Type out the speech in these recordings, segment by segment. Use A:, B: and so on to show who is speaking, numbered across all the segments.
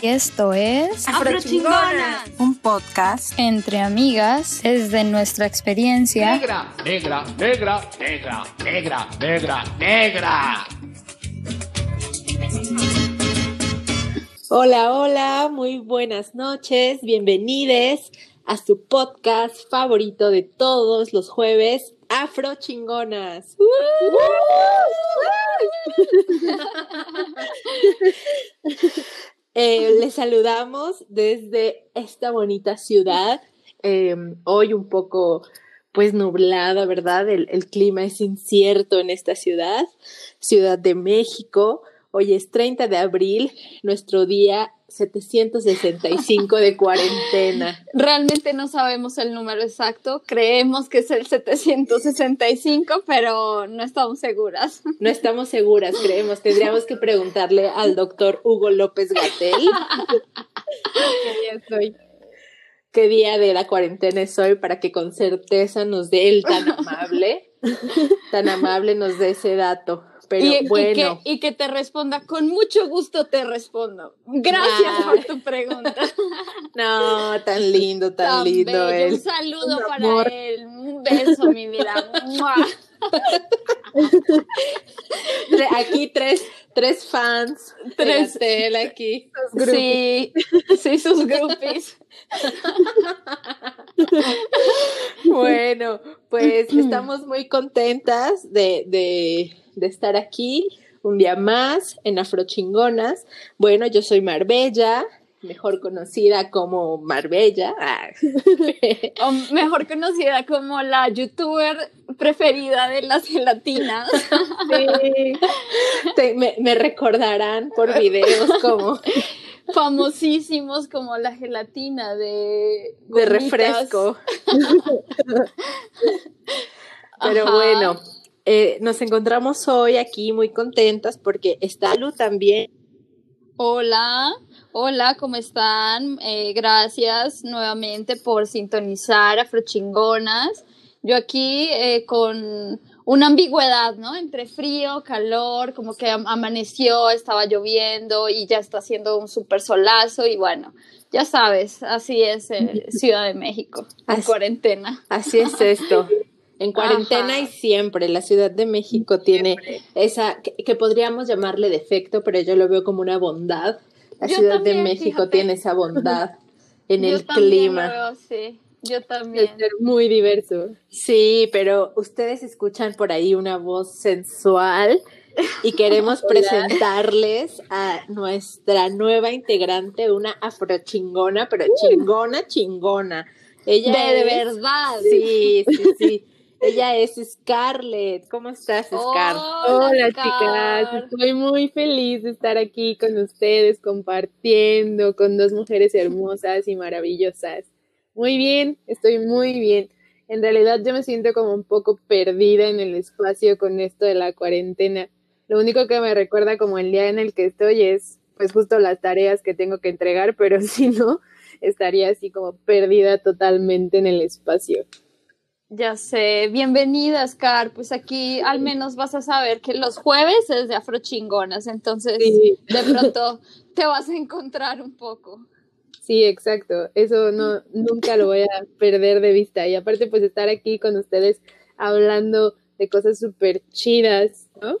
A: Y esto es
B: Afrochingonas,
C: un podcast
A: entre amigas desde nuestra experiencia.
D: Negra, negra, negra, negra, negra, negra, negra.
B: Hola, hola, muy buenas noches, bienvenidos a su podcast favorito de todos los jueves, Afro Chingonas. Eh, les saludamos desde esta bonita ciudad, eh, hoy un poco pues nublada, ¿verdad? El, el clima es incierto en esta ciudad, Ciudad de México. Hoy es 30 de abril, nuestro día 765 de cuarentena.
E: Realmente no sabemos el número exacto, creemos que es el 765, pero no estamos seguras.
B: No estamos seguras, creemos. Tendríamos que preguntarle al doctor Hugo López Gatel. ¿Qué día de la cuarentena es hoy para que con certeza nos dé el tan amable, tan amable nos dé ese dato? Pero
E: y,
B: bueno.
E: Y que, y que, te responda, con mucho gusto te respondo. Gracias ah. por tu pregunta.
B: No, tan lindo, tan, tan lindo
E: bello.
B: él.
E: Un saludo Un para él. Un beso, mi vida.
B: aquí tres, tres fans.
E: Tres
B: de él aquí.
E: Sí, sí, sus groupies.
B: bueno, pues estamos muy contentas de, de, de, estar aquí un día más en Afrochingonas. Bueno, yo soy Marbella, mejor conocida como Marbella. Ah.
E: o mejor conocida como la youtuber preferida de las gelatinas.
B: Sí. Te, me, me, recordarán por videos como
E: famosísimos como la gelatina de
B: de refresco. Pero Ajá. bueno, eh, nos encontramos hoy aquí muy contentas porque está Lu también.
E: Hola, hola, ¿cómo están? Eh, gracias nuevamente por sintonizar Afrochingonas. Yo aquí eh, con una ambigüedad, ¿no? Entre frío, calor, como que amaneció, estaba lloviendo y ya está haciendo un súper solazo y bueno, ya sabes, así es eh, Ciudad de México, en
B: así,
E: cuarentena.
B: Así es esto. En cuarentena Ajá. y siempre, la Ciudad de México tiene siempre. esa, que, que, podríamos llamarle defecto, pero yo lo veo como una bondad. La
E: yo
B: Ciudad
E: también,
B: de México
E: fíjate.
B: tiene esa bondad en
E: yo
B: el clima.
E: Lo veo, sí. Yo también.
C: Es ser muy diverso.
B: Sí, pero ustedes escuchan por ahí una voz sensual y queremos presentarles a nuestra nueva integrante, una afrochingona, pero chingona, chingona. Ella
E: de,
B: es,
E: de verdad.
B: Sí, sí, sí. Ella es Scarlett. ¿Cómo estás, Scarlett?
C: Hola, Hola chicas. Estoy muy feliz de estar aquí con ustedes, compartiendo con dos mujeres hermosas y maravillosas. Muy bien, estoy muy bien. En realidad yo me siento como un poco perdida en el espacio con esto de la cuarentena. Lo único que me recuerda como el día en el que estoy es pues justo las tareas que tengo que entregar, pero si no, estaría así como perdida totalmente en el espacio.
E: Ya sé, bienvenida, Scar. Pues aquí al menos vas a saber que los jueves es de afrochingonas, entonces
C: sí.
E: de pronto te vas a encontrar un poco.
C: Sí, exacto. Eso no, nunca lo voy a perder de vista. Y aparte, pues estar aquí con ustedes hablando de cosas súper chidas, ¿no?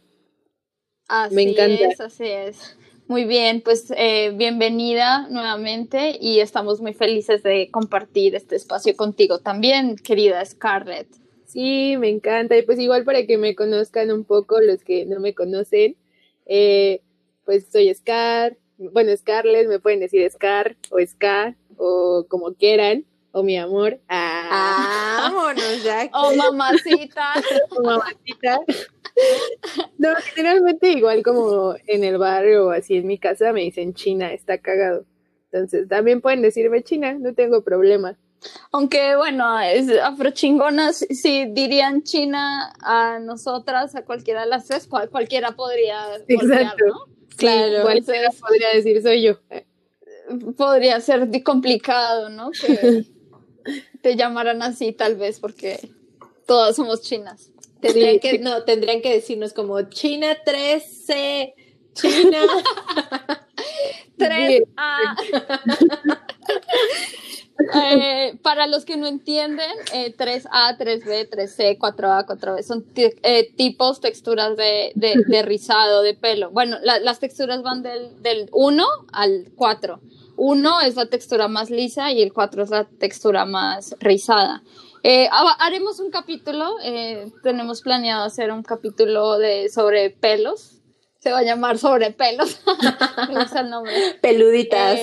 E: Así
C: Me encanta.
E: es, así es. Muy bien, pues eh, bienvenida nuevamente y estamos muy felices de compartir este espacio contigo también, querida Scarlett.
C: Sí, me encanta. Y pues igual para que me conozcan un poco los que no me conocen, eh, pues soy Scar, bueno, Scarlett, me pueden decir Scar o Scar o como quieran, o mi amor.
B: Ah, vámonos ya.
E: o mamacita.
C: o mamacita. No, generalmente igual como en el barrio o así en mi casa me dicen China, está cagado. Entonces también pueden decirme China, no tengo problema.
E: Aunque bueno, es afrochingonas, si dirían China a nosotras, a cualquiera de las tres, cual, cualquiera podría
C: Exacto.
E: ¿no?
C: Claro, cualquiera podría decir soy yo.
E: Podría ser complicado, ¿no? Que te llamaran así tal vez porque todas somos chinas.
B: Tendrían, sí, que. No, tendrían que decirnos como China 13, China.
E: 3A. Eh, para los que no entienden, 3A, 3B, 3C, 4A, 4B son eh, tipos, texturas de, de, rizado de pelo. Bueno, las texturas van del, del 1 al 4. 1 es la textura más lisa y el 4 es la textura más rizada. Eh, haremos un capítulo, tenemos planeado hacer un capítulo de, sobre pelos. Se va a llamar sobre pelos. Me gusta el nombre.
B: Peluditas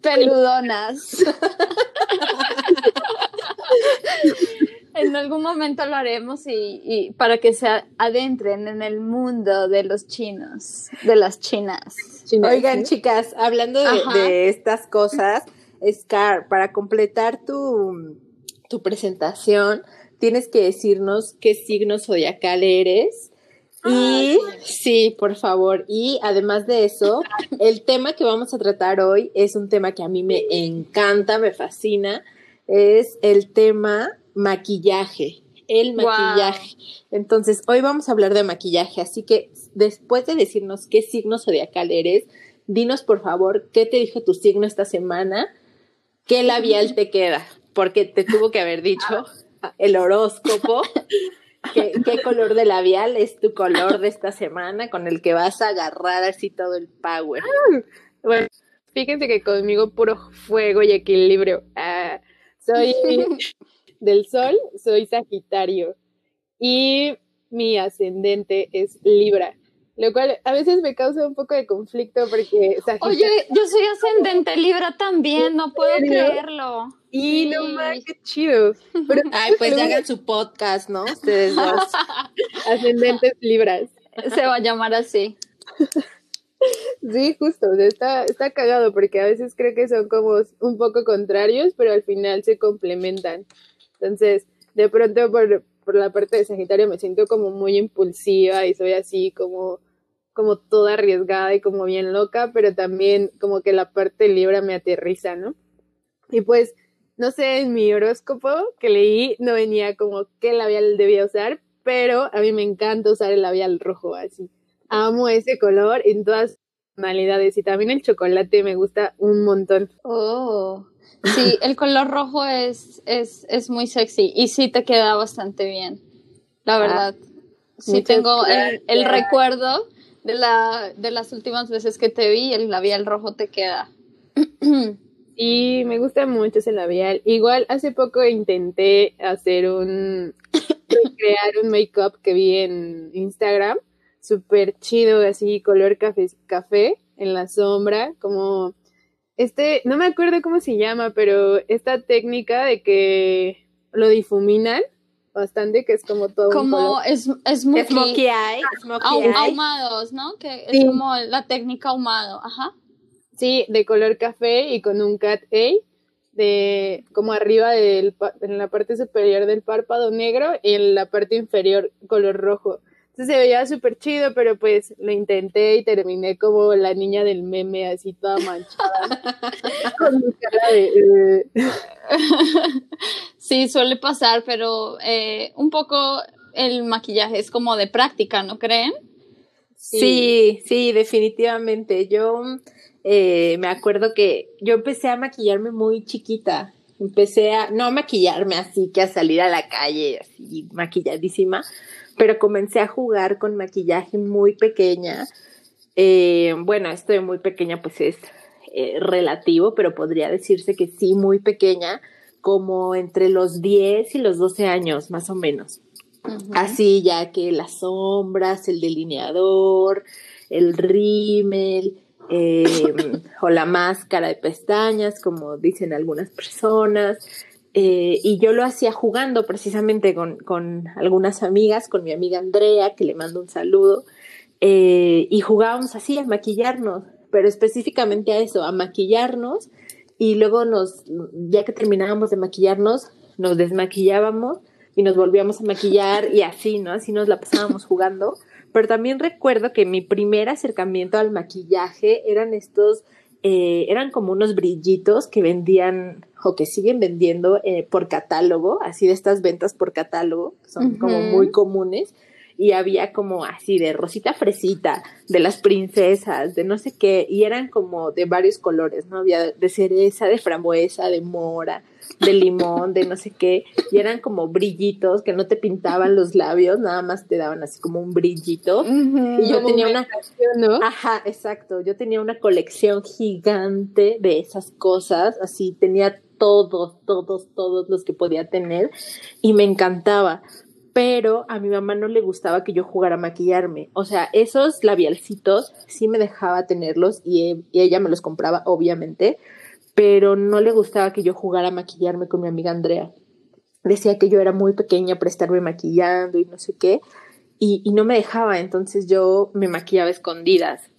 E: peludonas. en algún momento lo haremos y, para que se adentren en el mundo de los chinos, de las chinas.
B: Oigan, chicas, hablando de, estas cosas, Scar, para completar tu, tu presentación, tienes que decirnos qué signo zodiacal eres y sí, por favor. Y además de eso, el tema que vamos a tratar hoy es un tema que a mí me encanta, me fascina. Es el tema maquillaje, el maquillaje. Entonces, hoy vamos a hablar de maquillaje. Así que después de decirnos qué signo zodiacal eres, dinos por favor qué te dijo tu signo esta semana, qué labial te queda, porque te tuvo que haber dicho el horóscopo ¿Qué, color de labial es tu color de esta semana con el que vas a agarrar así todo el power?
C: bueno, fíjense que conmigo puro fuego y equilibrio. Ah, soy del sol, soy Sagitario y mi ascendente es Libra. Lo cual a veces me causa un poco de conflicto porque...
E: Oye, yo soy ascendente Libra también, no puedo creerlo.
C: Y no más, qué chido.
B: Ay, pues hagan su podcast, ¿no? Ustedes dos.
C: Ascendentes Libras.
E: Se va a llamar así.
C: Sí, justo, está, está cagado porque a veces creo que son como un poco contrarios, pero al final se complementan. Entonces, de pronto por, por la parte de Sagitario me siento como muy impulsiva y soy así como, como toda arriesgada y como bien loca, pero también como que la parte Libra me aterriza, ¿no? Y pues no sé, en mi horóscopo que leí no venía como qué labial debía usar, pero a mí me encanta usar el labial rojo así. Amo ese color en todas tonalidades y también el chocolate me gusta un montón.
E: Oh, sí, el color rojo es, es, es muy sexy y sí te queda bastante bien, la ah, verdad. sí tengo el, el, recuerdo de, la, de las últimas veces que te vi, el labial rojo te queda.
C: Y me gusta mucho ese labial. Igual hace poco intenté hacer un, crear un make-up que vi en Instagram, súper chido, así color café, café en la sombra, como este, no me acuerdo cómo se llama, pero esta técnica de que lo difuminan bastante, que es como todo.
E: Como es, es
B: smokey, eye,
E: ahumados, ¿no? Que es como la técnica ahumado, ajá.
C: Sí, de color café y con un cat A de como arriba del, en la parte superior del párpado negro y en la parte inferior color rojo. Entonces se veía súper chido, pero pues lo intenté y terminé como la niña del meme, así toda manchada. con mi cara de...
E: sí, suele pasar, pero eh, un poco el maquillaje es como de práctica, ¿no creen?
B: Sí, sí, definitivamente. Yo eh, me acuerdo que yo empecé a maquillarme muy chiquita. Empecé a, no a maquillarme así que a salir a la calle así maquilladísima, pero comencé a jugar con maquillaje muy pequeña. Eh, bueno, esto de muy pequeña pues es eh, relativo, pero podría decirse que sí, muy pequeña, como entre los 10 y los 12 años, más o menos. Así ya que las sombras, el delineador, el rímel, Em, o la máscara de pestañas, como dicen algunas personas. Eh, y yo lo hacía jugando precisamente con, con, algunas amigas, con mi amiga Andrea, que le mando un saludo, eh, y jugábamos así a maquillarnos, pero específicamente a eso, a maquillarnos, y luego nos, ya que terminábamos de maquillarnos, nos desmaquillábamos y nos volvíamos a maquillar y así, ¿no? Así nos la pasábamos jugando pero también recuerdo que mi primer acercamiento al maquillaje eran estos, eh, eran como unos brillitos que vendían o que siguen vendiendo eh, por catálogo, así de estas ventas por catálogo, que son como muy comunes. y había como así de rosita fresita, de las princesas, de no sé qué, y eran como de varios colores, ¿no? Había de cereza, de frambuesa, de mora, de limón, de no sé qué, y eran como brillitos que no te pintaban los labios, nada más te daban así como un brillito. y yo tenía una,
C: ¿no?
B: ajá, exacto, yo tenía una colección gigante de esas cosas, así tenía todos, todos, todos los que podía tener y me encantaba. Pero a mi mamá no le gustaba que yo jugara a maquillarme. O sea, esos labialcitos sí me dejaba tenerlos y, y ella me los compraba, obviamente pero no le gustaba que yo jugara a maquillarme con mi amiga Andrea. Decía que yo era muy pequeña para estarme maquillando y no sé qué, y, y no me dejaba, entonces yo me maquillaba escondidas.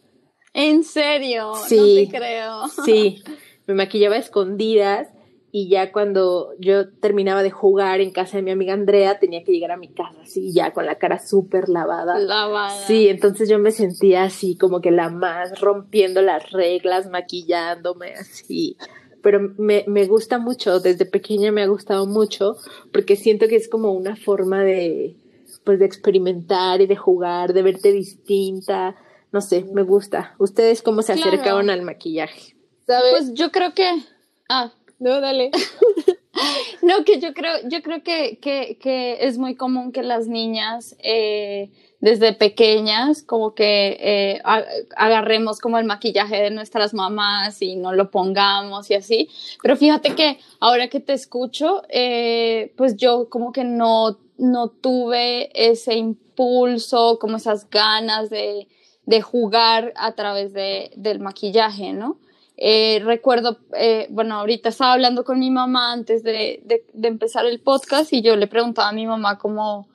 E: ¿En serio?
B: Sí,
E: no te creo.
B: Sí, me maquillaba escondidas y ya cuando yo terminaba de jugar en casa de mi amiga Andrea, tenía que llegar a mi casa así, ya con la cara súper lavada.
E: Lavada.
B: Sí, entonces yo me sentía así como que la más rompiendo las reglas, maquillándome así. Pero me, me gusta mucho, desde pequeña me ha gustado mucho, porque siento que es como una forma de, pues de experimentar y de jugar, de verte distinta. No sé, me gusta. ¿Ustedes cómo se
E: Claro.
B: acercaban al maquillaje?
C: ¿Sabes?
E: Pues yo creo que. Ah,
C: no, dale.
E: No, que yo creo, yo creo que, que, es muy común que las niñas eh, desde pequeñas como que eh, agarremos como el maquillaje de nuestras mamás y no lo pongamos y así. Pero fíjate que ahora que te escucho, eh, pues yo como que no, no tuve ese impulso, como esas ganas de, de jugar a través de, del maquillaje, ¿no? Eh, recuerdo, eh, bueno, ahorita estaba hablando con mi mamá antes de, de, empezar el podcast y yo le preguntaba a mi mamá como,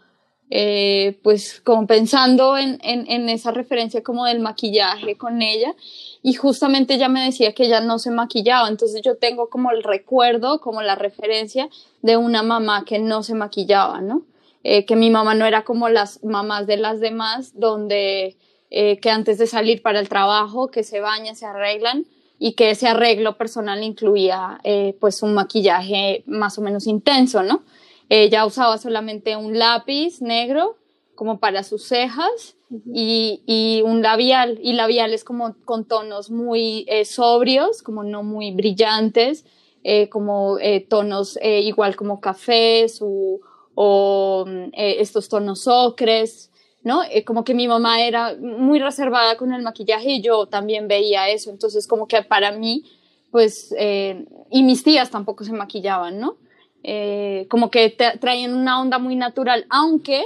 E: eh, pues como pensando en, en, esa referencia como del maquillaje con ella y justamente ella me decía que ella no se maquillaba, entonces yo tengo como el recuerdo, como la referencia de una mamá que no se maquillaba, ¿no? Eh, que mi mamá no era como las mamás de las demás, donde que antes de salir para el trabajo, que se bañan, se arreglan y que ese arreglo personal incluía eh, pues un maquillaje más o menos intenso, ¿no? Ella usaba solamente un lápiz negro como para sus cejas y, y un labial, y labiales como con tonos muy eh, sobrios, como no muy brillantes, eh, como tonos igual como cafés o, o mm, estos tonos ocres, ¿no? Eh, como que mi mamá era muy reservada con el maquillaje y yo también veía eso, entonces como que para mí, pues, eh, y mis tías tampoco se maquillaban, ¿no? Eh, como que traían una onda muy natural, aunque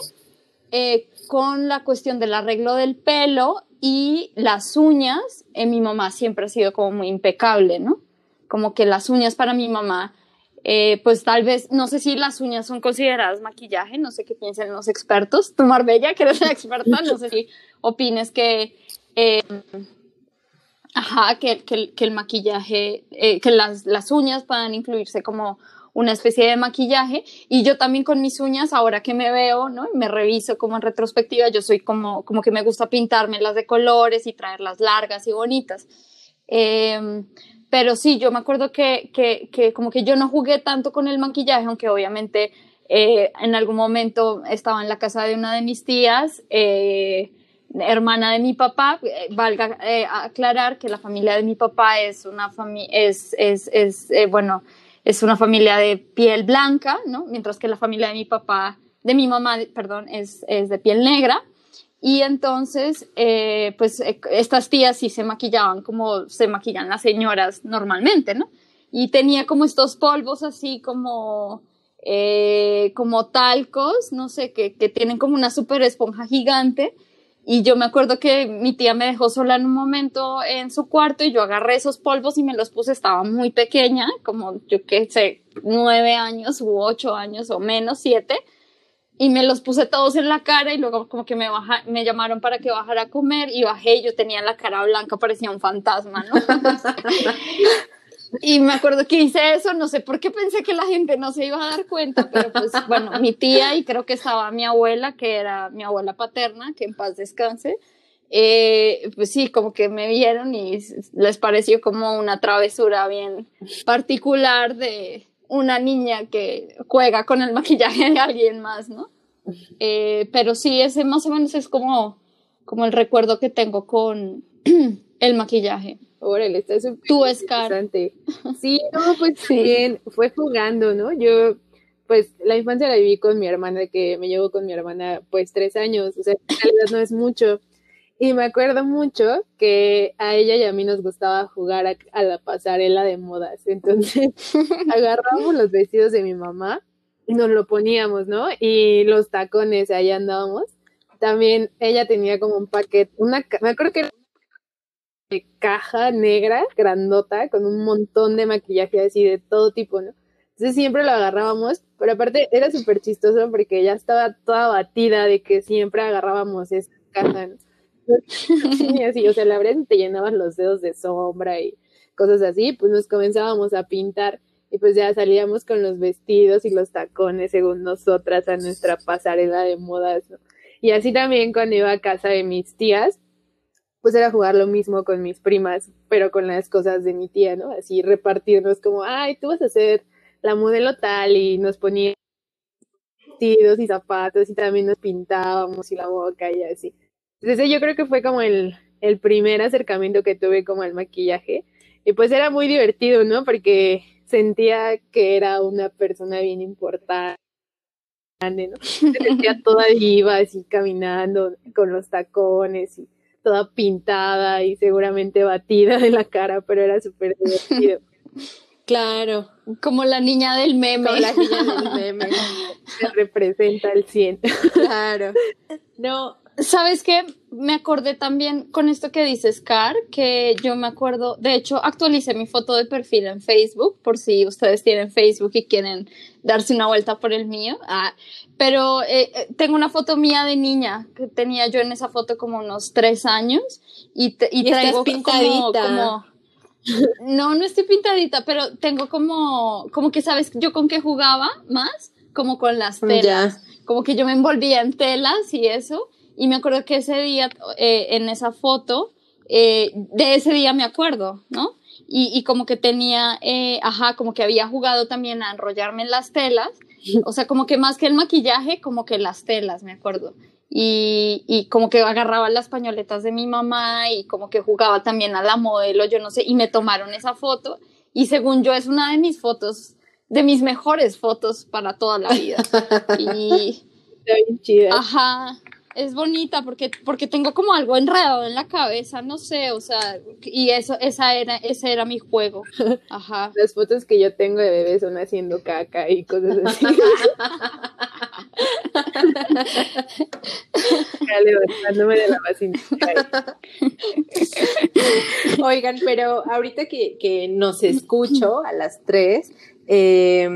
E: eh, con la cuestión del arreglo del pelo y las uñas, eh, mi mamá siempre ha sido como muy impecable, ¿no? Como que las uñas para mi mamá, eh, pues tal vez, no sé si las uñas son consideradas maquillaje, no sé qué piensan los expertos. Tú, Marbella, que eres la experta, no sé si opines que, eh, ajá, que, que que el maquillaje, eh, que las, las uñas puedan incluirse como una especie de maquillaje y yo también con mis uñas, ahora que me veo, ¿no? Me reviso como en retrospectiva, yo soy como, como que me gusta pintármelas de colores y traerlas largas y bonitas. Pero sí, yo me acuerdo que, que, que como que yo no jugué tanto con el maquillaje, aunque obviamente eh, en algún momento estaba en la casa de una de mis tías, eh, hermana de mi papá, eh, valga eh, aclarar que la familia de mi papá es una familia, es, es, es bueno, es una familia de piel blanca, ¿no? Mientras que la familia de mi papá, de mi mamá, perdón, es, es de piel negra. Y entonces, eh, pues eh, estas tías sí se maquillaban como se maquillan las señoras normalmente, ¿no? Y tenía como estos polvos así como, eh, como talcos, no sé, que, que tienen como una super esponja gigante. Y yo me acuerdo que mi tía me dejó sola en un momento en su cuarto y yo agarré esos polvos y me los puse, estaba muy pequeña, como yo qué sé, nueve años u ocho años o menos, siete y me los puse todos en la cara y luego como que me, baja, me llamaron para que bajara a comer y bajé y yo tenía la cara blanca, parecía un fantasma, ¿no? y me acuerdo que hice eso, no sé por qué pensé que la gente no se iba a dar cuenta, pero pues bueno, mi tía y creo que estaba mi abuela, que era mi abuela paterna, que en paz descanse, eh, pues sí, como que me vieron y les pareció como una travesura bien particular de una niña que juega con el maquillaje de alguien más, ¿no? Eh, pero sí, ese más o menos es como, como el recuerdo que tengo con el maquillaje.
C: Órale, está súper
E: Tú, Scar.
C: interesante. Sí, no, pues
E: Sí.
C: bien, fue jugando, ¿no? Yo, pues, la infancia la viví con mi hermana, que me llevo con mi hermana, pues, tres años, o sea, en realidad no es mucho. Y me acuerdo mucho que a ella y a mí nos gustaba jugar a, a la pasarela de modas. Entonces, agarrábamos los vestidos de mi mamá y nos lo poníamos, ¿no? Y los tacones, ahí andábamos. También ella tenía como un paquete, una, me acuerdo que era de caja negra, grandota, con un montón de maquillaje así de todo tipo, ¿no? Entonces siempre lo agarrábamos, pero aparte era súper chistoso porque ya estaba toda batida de que siempre agarrábamos esa caja, ¿no? Sí, así, o sea, la verdad te llenabas los dedos de sombra y cosas así, pues nos comenzábamos a pintar y pues ya salíamos con los vestidos y los tacones según nosotras a nuestra pasarela de modas, ¿no? Y así también cuando iba a casa de mis tías, pues era jugar lo mismo con mis primas, pero con las cosas de mi tía, ¿no? Así repartirnos como, ay, tú vas a ser la modelo tal y nos poníamos vestidos y zapatos y también nos pintábamos y la boca y así. Entonces yo creo que fue como el, el primer acercamiento que tuve como al maquillaje y pues era muy divertido, ¿no? Porque sentía que era una persona bien importante, ¿no? Me sentía toda diva así caminando con los tacones y toda pintada y seguramente batida de la cara, pero era súper divertido.
B: Claro,
E: Como la niña del meme.
B: con la niña del meme.
C: Se representa el 100.
B: Claro. No,
E: ¿Sabes qué? Me acordé también con esto que dices, Car, que yo me acuerdo, de hecho, actualicé mi foto de perfil en Facebook, por si ustedes tienen Facebook y quieren darse una vuelta por el mío. Ah, pero eh, eh, tengo una foto mía de niña, que tenía yo en esa foto como unos tres años, y, te- y
B: Y
E: traigo como-
B: pintadita.
E: como, no, no estoy pintadita, pero tengo como, como que sabes yo con qué jugaba más, como con las telas como que yo me envolvía en telas y eso, y me acuerdo que ese día, eh, en esa foto, eh, de ese día me acuerdo, ¿no? Y, y como que tenía, eh, ajá, como que había jugado también a enrollarme en las telas, o sea, como que más que el maquillaje, como que las telas, me acuerdo. Y, y como que agarraba las pañoletas de mi mamá y como que jugaba también a la modelo, yo no sé, y me tomaron esa foto, y según yo es una de mis fotos, de mis mejores fotos para toda la vida. Y,
C: Está bien chida.
E: Ajá, es bonita porque, porque tengo como algo enredado en la cabeza, no sé, o sea, y eso, esa era, ese era mi juego. Ajá.
C: Las fotos que yo tengo de bebé son haciendo caca y cosas así. Levantándome de la basílica.
B: Oigan, pero ahorita que, que nos escucho a las tres, eh,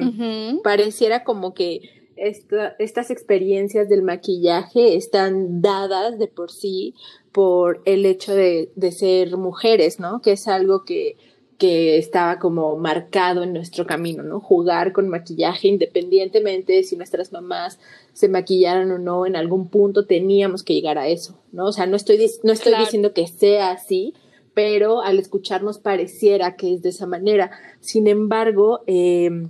B: pareciera como que esta- estas experiencias del maquillaje están dadas de por sí por el hecho de, de ser mujeres, ¿no? Que es algo que, que estaba como marcado en nuestro camino, ¿no? Jugar con maquillaje independientemente de si nuestras mamás se maquillaran o no, en algún punto teníamos que llegar a eso, ¿no? O sea, no estoy, no estoy
E: Claro.
B: diciendo que sea así, pero al escucharnos pareciera que es de esa manera. Sin embargo, eh,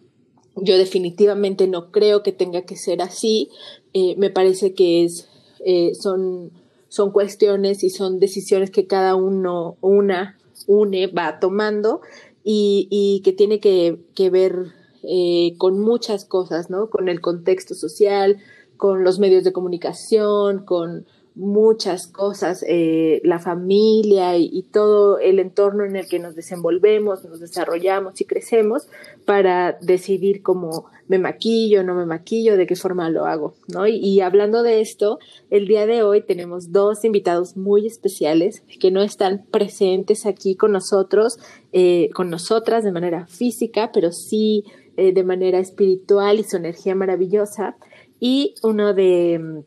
B: yo definitivamente no creo que tenga que ser así. Eh, me parece que es, eh, son, son cuestiones y son decisiones que cada uno, una, une, va tomando y, y que tiene que, que ver eh, con muchas cosas, ¿no? Con el contexto social, con los medios de comunicación, con muchas cosas, eh, la familia y, todo el entorno en el que nos desenvolvemos, nos desarrollamos y crecemos para decidir cómo me maquillo, no me maquillo, de qué forma lo hago, ¿no? Y, hablando de esto, el día de hoy tenemos dos invitados muy especiales que no están presentes aquí con nosotros, eh, con nosotras de manera física, pero sí eh, de manera espiritual y su energía maravillosa. Y uno de, mm,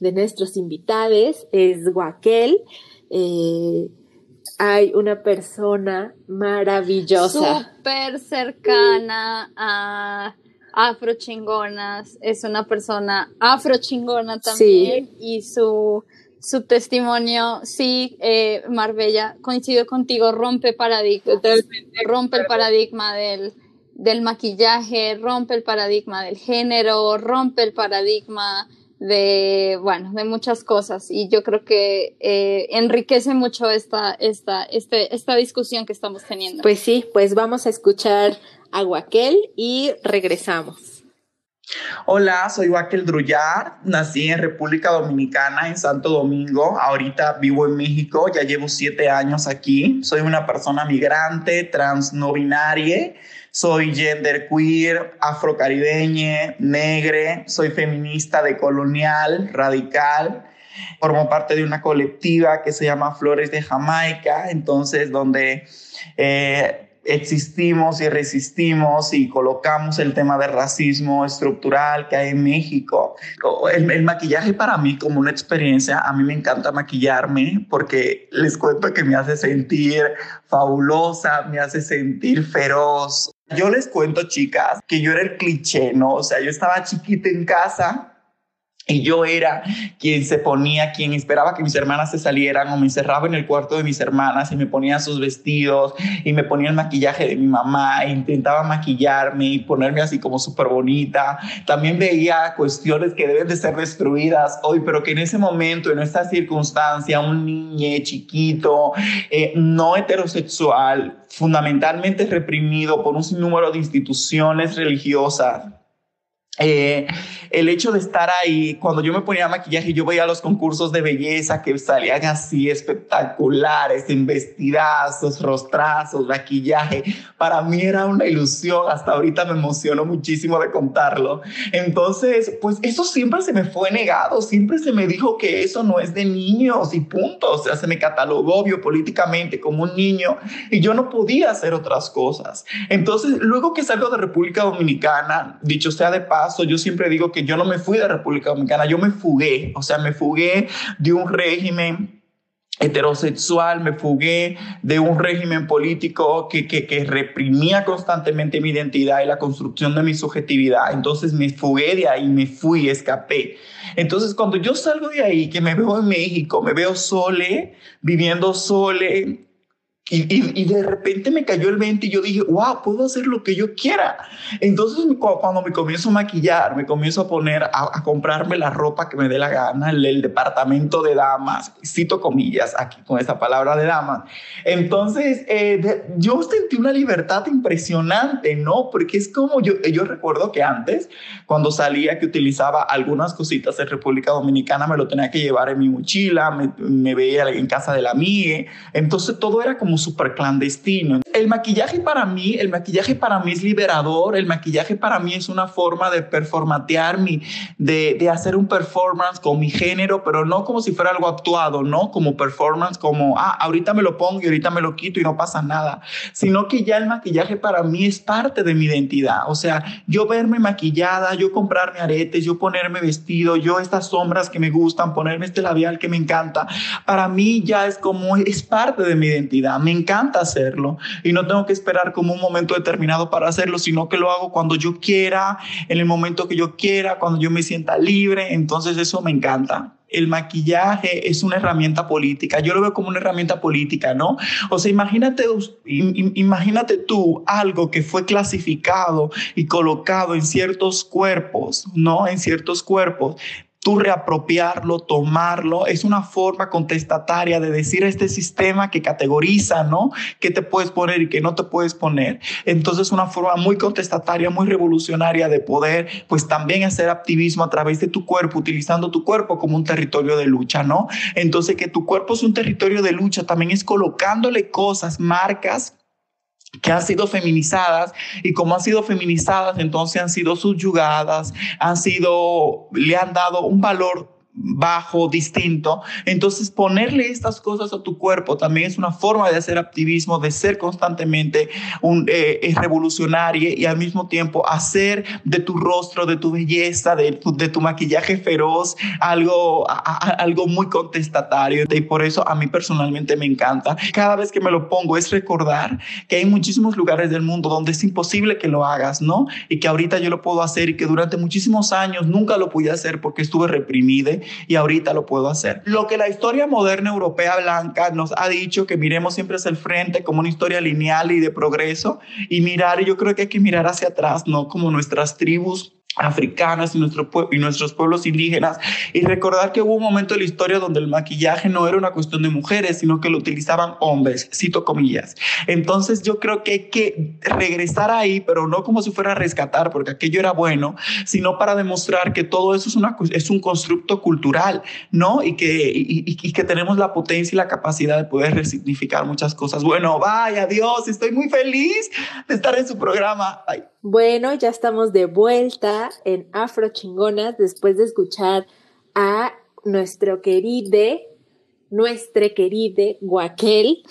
B: de nuestros invitados es Guaquel. Eh, hay una persona maravillosa.
E: Súper cercana a afrochingonas, es una persona afrochingona también. Y su, su testimonio, sí, eh, Marbella, coincido contigo, rompe paradigmas, rompe el paradigma del, del maquillaje, rompe el paradigma del género, rompe el paradigma de, bueno, de muchas cosas. Y yo creo que eh, enriquece mucho esta, esta, este, esta discusión que estamos teniendo.
B: Pues sí, pues vamos a escuchar a Guaquel y regresamos.
F: Hola, soy Wakel Drullar, nací en República Dominicana, en Santo Domingo, ahorita vivo en México, ya llevo siete años aquí, soy una persona migrante, trans no binaria, soy genderqueer, afrocaribeña, negre, soy feminista decolonial, radical, formo parte de una colectiva que se llama Flores de Jamaica, entonces donde... Eh, existimos y resistimos y colocamos el tema del racismo estructural que hay en México. El, maquillaje para mí como una experiencia, a mí me encanta maquillarme porque les cuento que me hace sentir fabulosa, me hace sentir feroz. Yo les cuento, chicas, que yo era el cliché, ¿no? O sea, yo estaba chiquita en casa y yo era quien se ponía, quien esperaba que mis hermanas se salieran o me encerraba en el cuarto de mis hermanas y me ponía sus vestidos y me ponía el maquillaje de mi mamá e intentaba maquillarme y ponerme así como súper bonita. También veía cuestiones que deben de ser destruidas hoy, pero que en ese momento, en esta circunstancia, un niño chiquito, eh, no heterosexual, fundamentalmente reprimido por un sinnúmero de instituciones religiosas, eh, el hecho de estar ahí, cuando yo me ponía maquillaje, yo veía los concursos de belleza que salían así espectaculares, en vestidazos, rostrazos, maquillaje. Para mí era una ilusión, hasta ahorita me emociono muchísimo de contarlo. Entonces, pues eso siempre se me fue negado, siempre se me dijo que eso no es de niños y punto. O sea, se me catalogó biopolíticamente como un niño y yo no podía hacer otras cosas. Entonces, luego que salgo de República Dominicana, dicho sea de paz, yo siempre digo que yo no me fui de República Dominicana, yo me fugué, o sea, me fugué de un régimen heterosexual, me fugué de un régimen político que, que, que, reprimía constantemente mi identidad y la construcción de mi subjetividad. Entonces me fugué de ahí, me fui, escapé. Entonces cuando yo salgo de ahí, que me veo en México, me veo sole, viviendo sole, y, y, de repente me cayó el 20 y yo dije, wow, puedo hacer lo que yo quiera. Entonces, cuando me comienzo a maquillar, me comienzo a poner a, comprarme la ropa que me dé la gana, el, departamento de damas, cito comillas aquí con esa palabra de damas. Entonces, eh, yo sentí una libertad impresionante, ¿no? Porque es como yo, yo recuerdo que antes, cuando salía, que utilizaba algunas cositas de República Dominicana, me lo tenía que llevar en mi mochila, me, me veía en casa de la amiga. Entonces, todo era como súper clandestino. El maquillaje para mí, el maquillaje para mí es liberador, el maquillaje para mí es una forma de performatear mi, de, de hacer un performance con mi género, pero no como si fuera algo actuado, no como performance, como, ah, ahorita me lo pongo y ahorita me lo quito y no pasa nada, sino que ya el maquillaje para mí es parte de mi identidad. O sea, yo verme maquillada, yo comprarme aretes, yo ponerme vestido, yo estas sombras que me gustan, ponerme este labial que me encanta, para mí ya es como, es parte de mi identidad. Me encanta hacerlo y no tengo que esperar como un momento determinado para hacerlo, sino que lo hago cuando yo quiera, en el momento que yo quiera, cuando yo me sienta libre, entonces eso me encanta el maquillaje es una herramienta política. Yo lo veo como una herramienta política, ¿no? O sea, imagínate, imagínate tú algo que fue clasificado y colocado en ciertos cuerpos, ¿no? En ciertos cuerpos, tú reapropiarlo, tomarlo, es una forma contestataria de decir a este sistema que categoriza, ¿no? ¿Qué te puedes poner y qué no te puedes poner? Entonces, una forma muy contestataria, muy revolucionaria de poder, pues también hacer activismo a través de tu cuerpo, utilizando tu cuerpo como un territorio de lucha, ¿no? Entonces, que tu cuerpo es un territorio de lucha, también es colocándole cosas, marcas que han sido feminizadas y como han sido feminizadas, entonces han sido subyugadas, han sido, le han dado un valor bajo, distinto. Entonces, ponerle estas cosas a tu cuerpo también es una forma de hacer activismo, de ser constantemente un eh, revolucionario y al mismo tiempo hacer de tu rostro, de tu belleza, de tu, maquillaje feroz, algo, algo muy contestatario. Y por eso a mí personalmente me encanta. Cada vez que me lo pongo es recordar que hay muchísimos lugares del mundo donde es imposible que lo hagas, ¿no? Y que ahorita yo lo puedo hacer y que durante muchísimos años nunca lo pude hacer porque estuve reprimida y ahorita lo puedo hacer. Lo que la historia moderna europea blanca nos ha dicho que miremos siempre hacia el frente como una historia lineal y de progreso y mirar, yo creo que hay que mirar hacia atrás, ¿no? Como nuestras tribus africanas y, nuestro y nuestros pueblos indígenas y recordar que hubo un momento de la historia donde el maquillaje no era una cuestión de mujeres, sino que lo utilizaban hombres, cito comillas. Entonces yo creo que hay que regresar ahí, pero no como si fuera a rescatar, porque aquello era bueno, sino para demostrar que todo eso es, una, es un constructo cultural, ¿no? Y que, y, que tenemos la potencia y la capacidad de poder resignificar muchas cosas. Bueno, vaya Dios, estoy muy feliz de estar en su programa.
B: Bueno, ya estamos de vuelta en Afro Chingonas después de escuchar a nuestro querido, nuestra querida Guaquel.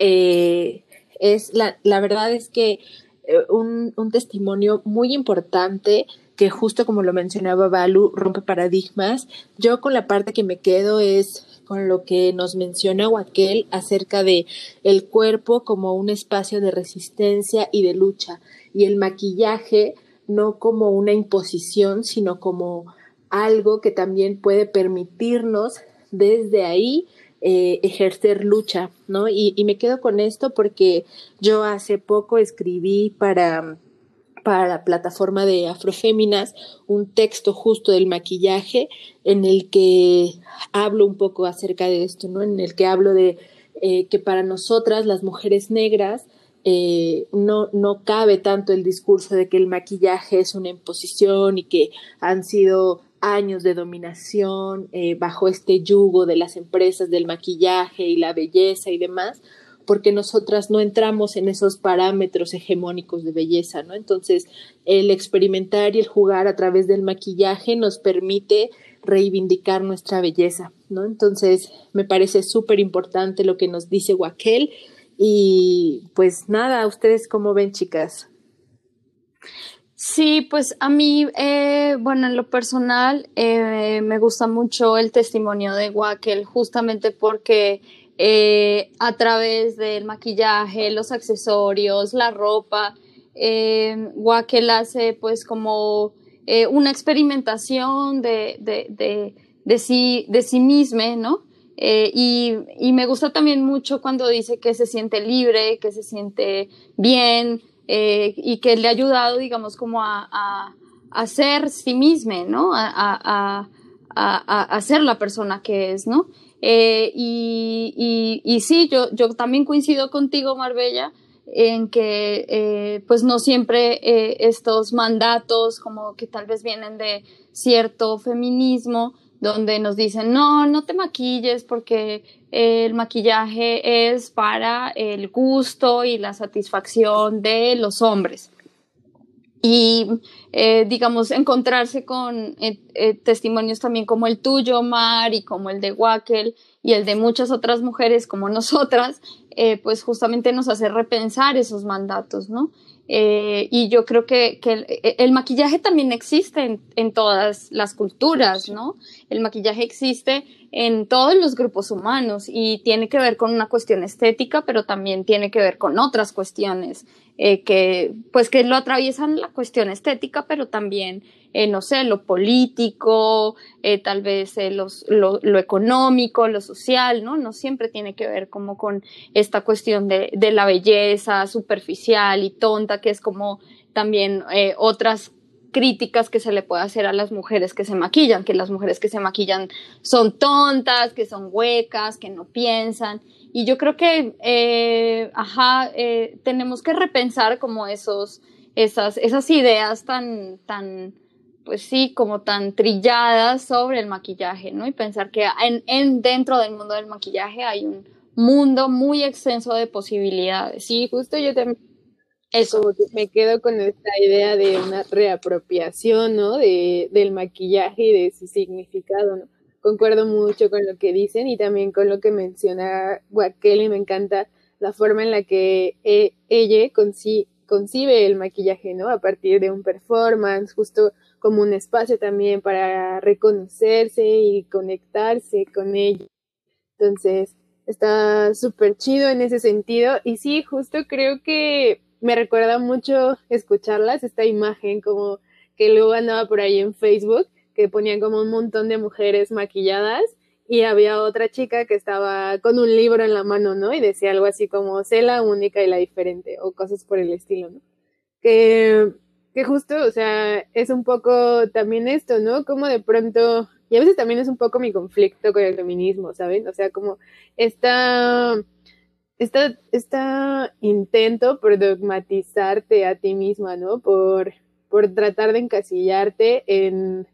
B: Eh, es la, la, verdad es que eh, un, un, testimonio muy importante que justo como lo mencionaba Balu, rompe paradigmas. Yo con la parte que me quedo es con lo que nos menciona Guaquel acerca de el cuerpo como un espacio de resistencia y de lucha y el maquillaje no como una imposición, sino como algo que también puede permitirnos desde ahí eh, ejercer lucha, ¿no? Y, me quedo con esto porque yo hace poco escribí para, para la plataforma de Afroféminas un texto justo del maquillaje en el que hablo un poco acerca de esto, ¿no? En el que hablo de eh, que para nosotras, las mujeres negras, eh, no, no cabe tanto el discurso de que el maquillaje es una imposición y que han sido años de dominación eh, bajo este yugo de las empresas del maquillaje y la belleza y demás, porque nosotras no entramos en esos parámetros hegemónicos de belleza, ¿no? Entonces, el experimentar y el jugar a través del maquillaje nos permite reivindicar nuestra belleza, ¿no? Entonces, me parece súper importante lo que nos dice Wakel y pues nada, ¿ustedes cómo ven, chicas?
E: Sí, pues a mí, eh, bueno, en lo personal, eh, me gusta mucho el testimonio de Wackel, justamente porque eh, a través del maquillaje, los accesorios, la ropa, Wackel hace pues como una experimentación de, de, de, de, sí, de sí misma, ¿no? Eh, y, y, me gusta también mucho cuando dice que se siente libre, que se siente bien eh, y que le ha ayudado, digamos, como a, a, a ser sí misma, ¿no? A, a, ser la persona que es, ¿no? Eh, y, y, y, sí, yo, yo también coincido contigo, Marbella, en que eh, pues no siempre eh, estos mandatos como que tal vez vienen de cierto feminismo donde nos dicen, no, no te maquilles porque el maquillaje es para el gusto y la satisfacción de los hombres. Y, eh, digamos, encontrarse con eh, eh, testimonios también como el tuyo, Mar, y como el de Wackel, y el de muchas otras mujeres como nosotras, pues justamente nos hace repensar esos mandatos, ¿no? Eh, y yo creo que, que el, el, maquillaje también existe en, en, todas las culturas, ¿no? El maquillaje existe en todos los grupos humanos y tiene que ver con una cuestión estética, pero también tiene que ver con otras cuestiones eh, que, pues, que lo atraviesan la cuestión estética, pero también eh, no sé, lo político, eh, tal vez los, lo, lo, económico, lo social, ¿no? No siempre tiene que ver como con esta cuestión de, de la belleza superficial y tonta, que es como también otras críticas que se le puede hacer a las mujeres que se maquillan, que las mujeres que se maquillan son tontas, que son huecas, que no piensan. Y yo creo que, eh, ajá, eh, tenemos que repensar como esos, esas, esas ideas tan, tan, pues sí, como tan trilladas sobre el maquillaje, ¿no? Y pensar que en, en dentro del mundo del maquillaje hay un mundo muy extenso de posibilidades.
C: Sí, justo yo también eso me quedo con esta idea de una reapropiación, ¿no? De, del maquillaje y de su significado, ¿no? Concuerdo mucho con lo que dicen y también con lo que menciona y me encanta la forma en la que e, ella concibe el maquillaje, ¿no? A partir de un performance, justo como un espacio también para reconocerse y conectarse con ella. Entonces, está súper chido en ese sentido. Y sí, justo creo que me recuerda mucho escucharlas, esta imagen como que luego andaba por ahí en Facebook, que ponían como un montón de mujeres maquilladas y había otra chica que estaba con un libro en la mano, ¿no? Y decía algo así como, sé la única y la diferente, o cosas por el estilo, ¿no? Que, que justo, o sea, es un poco también esto, ¿no? Como de pronto, y a veces también es un poco mi conflicto con el feminismo, ¿saben? O sea, como esta, esta, esta intento por dogmatizarte a ti misma, ¿no? Por, por tratar de encasillarte en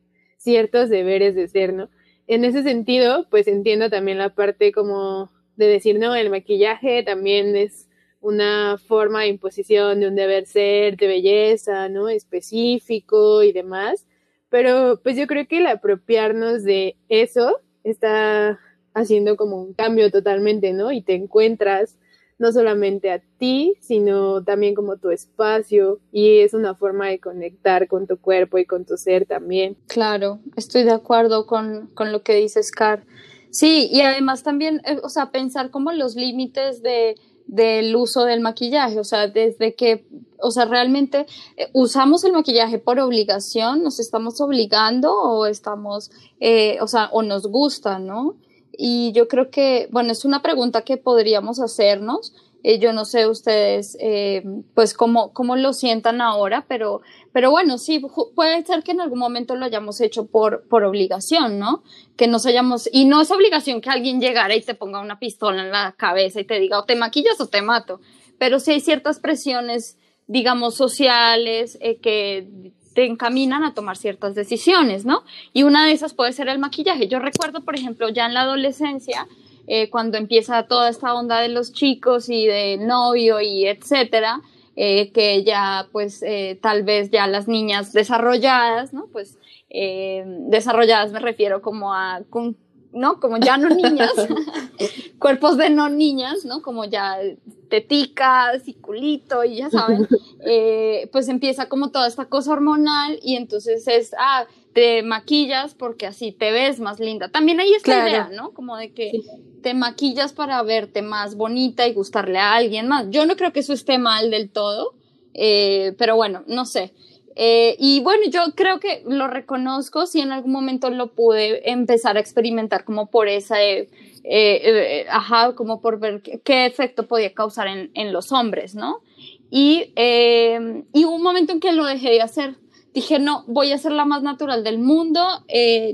C: ciertos deberes de ser, ¿no? en ese sentido, pues entiendo también la parte como de decir, no, el maquillaje también es una forma de imposición de un deber ser, de belleza, ¿no? Específico y demás. Pero pues yo creo que el apropiarnos de eso está haciendo como un cambio totalmente, ¿no? Y te encuentras no solamente a ti, sino también como tu espacio y es una forma de conectar con tu cuerpo y con tu ser también.
E: Claro, estoy de acuerdo con, con lo que dice Scar. Sí, y además también, eh, o sea, pensar como los límites de, del uso del maquillaje, o sea, desde que, o sea, realmente eh, usamos el maquillaje por obligación, nos estamos obligando o estamos, eh, o sea, o nos gusta, ¿no? Y yo creo que, bueno, es una pregunta que podríamos hacernos. Eh, yo no sé ustedes, eh, pues, cómo, cómo lo sientan ahora, pero, pero bueno, sí, puede ser que en algún momento lo hayamos hecho por, por obligación, ¿no? Que nos hayamos, y no es obligación que alguien llegara y te ponga una pistola en la cabeza y te diga, o te maquillas o te mato, pero sí hay ciertas presiones, digamos, sociales eh, que te encaminan a tomar ciertas decisiones, ¿no? Y una de esas puede ser el maquillaje. Yo recuerdo, por ejemplo, ya en la adolescencia, eh, cuando empieza toda esta onda de los chicos y de novio y etcétera, eh, que ya pues eh, tal vez ya las niñas desarrolladas, ¿no? Pues desarrolladas me refiero como a ¿no? Como ya no niñas, cuerpos de no niñas, ¿no? Como ya teticas y culito y ya saben, eh, pues empieza como toda esta cosa hormonal y entonces es, ah, te maquillas porque así te ves más linda. También hay esta idea, ¿no? Como de que te maquillas para verte más bonita y gustarle a alguien más. Yo no creo que eso esté mal del todo, eh, pero bueno, no sé. Eh, y bueno, yo creo que lo reconozco, si en algún momento lo pude empezar a experimentar como por esa, eh, eh, ajá, como por ver qué, efecto podía causar en, los hombres, ¿no? Y, y hubo un momento en que lo dejé de hacer. Dije, no, voy a ser la más natural del mundo,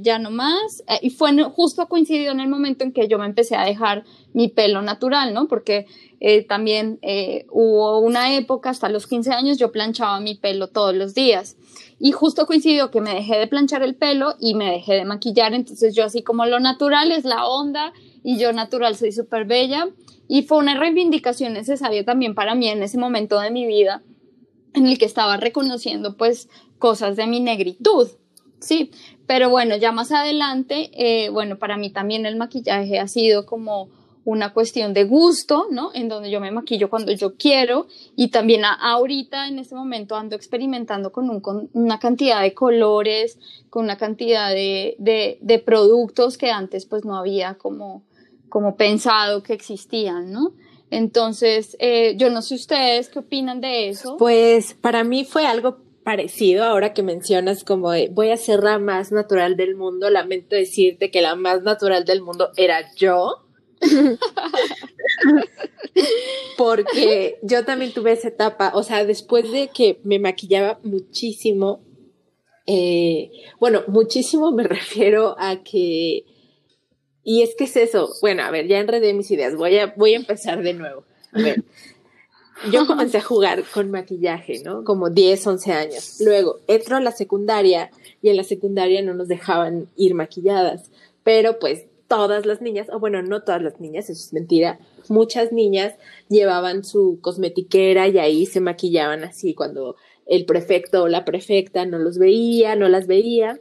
E: ya no más. y fue justo coincidió en el momento en que yo me empecé a dejar mi pelo natural, ¿no? Porque eh, también eh, hubo una época, hasta los 15 años, yo planchaba mi pelo todos los días. Y justo coincidió que me dejé de planchar el pelo y me dejé de maquillar. Entonces yo así como lo natural es la onda y yo natural soy súper bella. Y fue una reivindicación necesaria también para mí en ese momento de mi vida en el que estaba reconociendo pues cosas de mi negritud. Sí, pero bueno, ya más adelante, eh, bueno, para mí también el maquillaje ha sido como una cuestión de gusto, ¿no? En donde yo me maquillo cuando yo quiero y también ahorita en este momento ando experimentando con, un, con una cantidad de colores, con una cantidad de, de, productos que antes pues no había como, como pensado que existían, ¿no? Entonces, eh, yo no sé ustedes qué opinan de eso.
B: Pues para mí fue algo parecido ahora que mencionas como voy a ser la más natural del mundo. Lamento decirte que la más natural del mundo era yo Porque yo también tuve esa etapa, o sea, después de que me maquillaba muchísimo, eh, bueno, muchísimo me refiero a que, y es que es eso, bueno, a ver, ya enredé mis ideas, voy a, voy a empezar de nuevo. A ver, yo comencé a jugar con maquillaje, ¿no? Como 10, 11 años. Luego, entro a la secundaria y en la secundaria no nos dejaban ir maquilladas, pero pues todas las niñas, o bueno, no todas las niñas, eso es mentira, muchas niñas llevaban su cosmetiquera y ahí se maquillaban así cuando el prefecto o la prefecta no los veía, no las veía,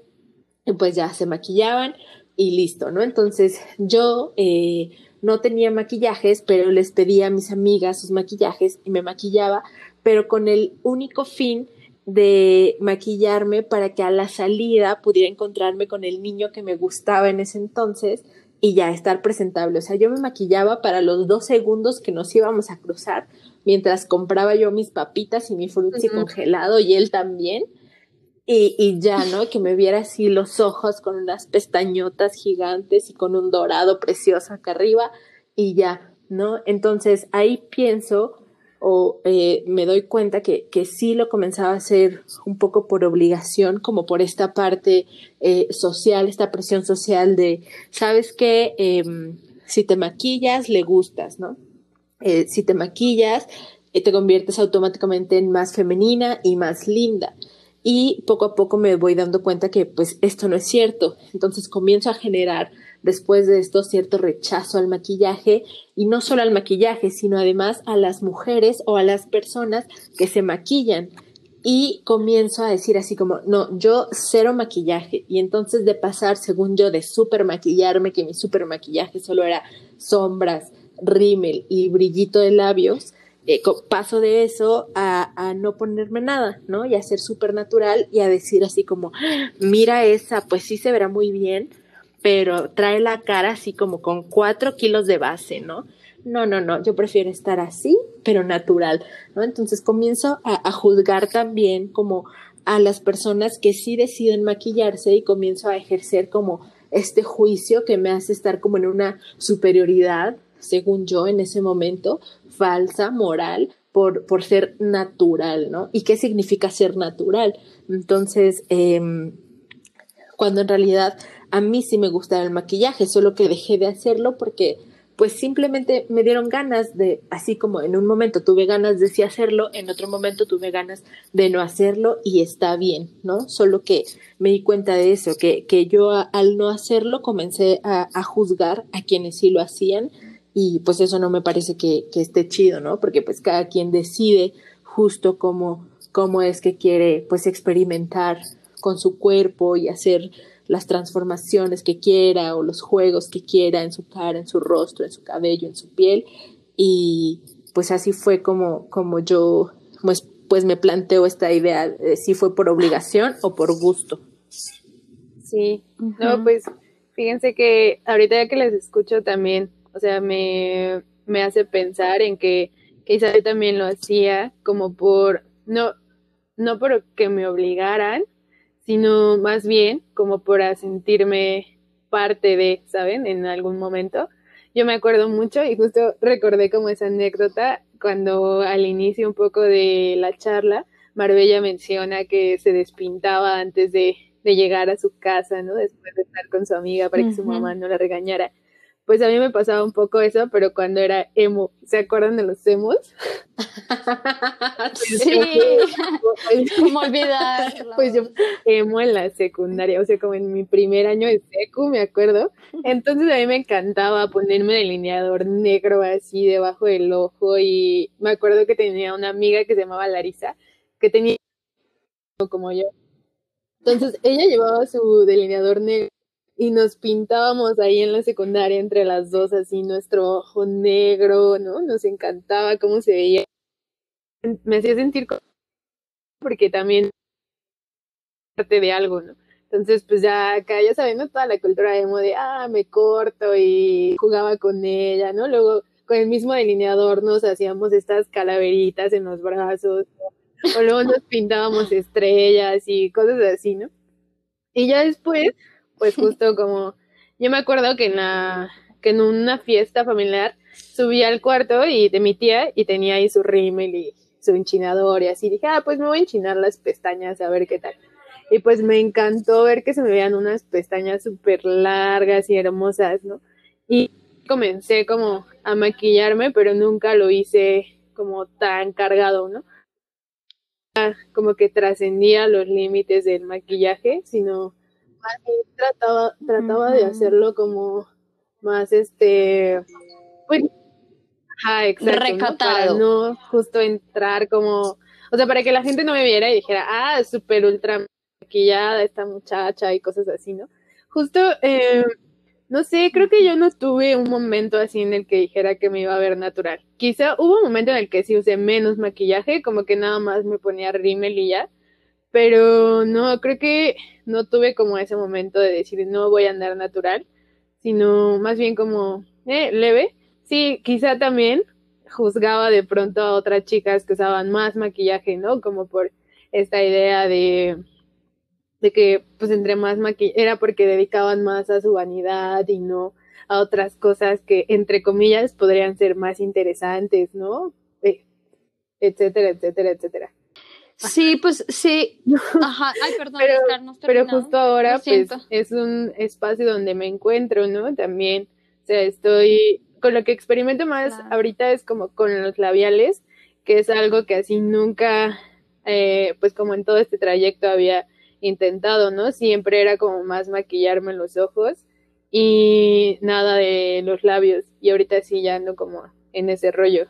B: pues ya se maquillaban y listo, ¿no? Entonces yo eh, no tenía maquillajes, pero les pedía a mis amigas sus maquillajes y me maquillaba, pero con el único fin de maquillarme para que a la salida pudiera encontrarme con el niño que me gustaba en ese entonces y ya estar presentable. O sea, yo me maquillaba para los dos segundos que nos íbamos a cruzar mientras compraba yo mis papitas y mi frutzi congelado y él también. Y, y, ya, ¿no? Que me viera así los ojos con unas pestañotas gigantes y con un dorado precioso acá arriba y ya, ¿no? Entonces ahí pienso o eh, me doy cuenta que, que sí lo comenzaba a hacer un poco por obligación, como por esta parte eh, social, esta presión social de, ¿sabes qué? Eh, si te maquillas, le gustas, ¿no? Eh, si te maquillas, eh, te conviertes automáticamente en más femenina y más linda y poco a poco me voy dando cuenta que pues esto no es cierto. Entonces comienzo a generar después de esto cierto rechazo al maquillaje y no solo al maquillaje, sino además a las mujeres o a las personas que se maquillan. Y comienzo a decir así como, no, yo cero maquillaje. Y entonces de pasar, según yo, de super maquillarme, que mi super maquillaje solo era sombras, rímel y brillito de labios, eh, paso de eso a, no ponerme nada, ¿no? Y a ser súper natural y a decir así como, mira esa, pues sí se verá muy bien, pero trae la cara así como con cuatro kilos de base, ¿no? No, no, no, yo prefiero estar así, pero natural, ¿no? Entonces comienzo a, a juzgar también como a las personas que sí deciden maquillarse y comienzo a ejercer como este juicio que me hace estar como en una superioridad según yo en ese momento, falsa, moral, por, por ser natural, ¿no? ¿Y qué significa ser natural? Entonces, eh, cuando en realidad a mí sí me gusta el maquillaje, solo que dejé de hacerlo porque pues simplemente me dieron ganas de, así como en un momento tuve ganas de sí hacerlo, en otro momento tuve ganas de no hacerlo y está bien, ¿no? Solo que me di cuenta de eso, que, que yo al no hacerlo comencé a juzgar a quienes sí lo hacían y pues eso no me parece que, que, esté chido, ¿no? Porque pues cada quien decide justo cómo, cómo es que quiere pues experimentar con su cuerpo y hacer las transformaciones que quiera o los juegos que quiera en su cara, en su rostro, en su cabello, en su piel y pues así fue como, como yo pues, pues me planteo esta idea de si fue por obligación o por gusto.
C: Sí, uh -huh. no, pues fíjense que ahorita ya que les escucho también o sea, me, me hace pensar en que quizá yo también lo hacía como por, no, no por que me obligaran, sino más bien como por sentirme parte de, ¿saben? En algún momento. Yo me acuerdo mucho y justo recordé como esa anécdota cuando al inicio un poco de la charla, Marbella menciona que se despintaba antes de, de llegar a su casa, ¿no? Después de estar con su amiga para que uh -huh. su mamá no la regañara pues a mí me pasaba un poco eso, pero cuando era emo, ¿se acuerdan de los emos?
E: sí, ¿cómo olvidarlo?
C: Pues yo emo en la secundaria, o sea, como en mi primer año de secu, me acuerdo. Entonces a mí me encantaba ponerme delineador negro así debajo del ojo y me acuerdo que tenía una amiga que se llamaba Larisa, que tenía como yo. Entonces ella llevaba su delineador negro y nos pintábamos ahí en la secundaria entre las dos, así nuestro ojo negro, ¿no? Nos encantaba cómo se veía. Me hacía sentir porque también parte de algo, ¿no? Entonces, pues ya acá, ya sabiendo toda la cultura emo de, ah, me corto y jugaba con ella, ¿no? Luego, con el mismo delineador nos hacíamos estas calaveritas en los brazos, ¿no? o luego nos pintábamos estrellas y cosas así, ¿no? Y ya después, pues justo como yo me acuerdo que en la que en una fiesta familiar subí al cuarto y de mi tía y tenía ahí su rímel y su enchinador y así dije, ah, pues me voy a enchinar las pestañas a ver qué tal. Y pues me encantó ver que se me veían unas pestañas súper largas y hermosas, ¿no? Y comencé como a maquillarme, pero nunca lo hice como tan cargado, ¿no? Como que trascendía los límites del maquillaje, sino trataba, trataba uh -huh. de hacerlo como más este pues ajá, exacto,
E: recatado.
C: ¿no? Para no justo entrar como, o sea, para que la gente no me viera y dijera, ah, súper ultra maquillada esta muchacha y cosas así, ¿no? Justo, eh, no sé, creo que yo no tuve un momento así en el que dijera que me iba a ver natural. Quizá hubo un momento en el que sí usé menos maquillaje, como que nada más me ponía rímel y ya, pero no, creo que no tuve como ese momento de decir no voy a andar natural, sino más bien como eh, leve. Sí, quizá también juzgaba de pronto a otras chicas que usaban más maquillaje, ¿no? Como por esta idea de de que pues entre más maquillaje era porque dedicaban más a su vanidad y no a otras cosas que entre comillas podrían ser más interesantes, ¿no? Eh, etcétera, etcétera, etcétera.
E: Sí, pues sí. Ajá, ay, perdón,
C: pero,
E: Oscar, no
C: pero justo ahora pues es un espacio donde me encuentro, ¿no? También, o sea, estoy con lo que experimento más
E: Claro.
C: ahorita es como con los labiales, que es algo que así nunca, eh, pues como en todo este trayecto había intentado, ¿no? Siempre era como más maquillarme los ojos y nada de los labios. Y ahorita sí ya ando como en ese rollo.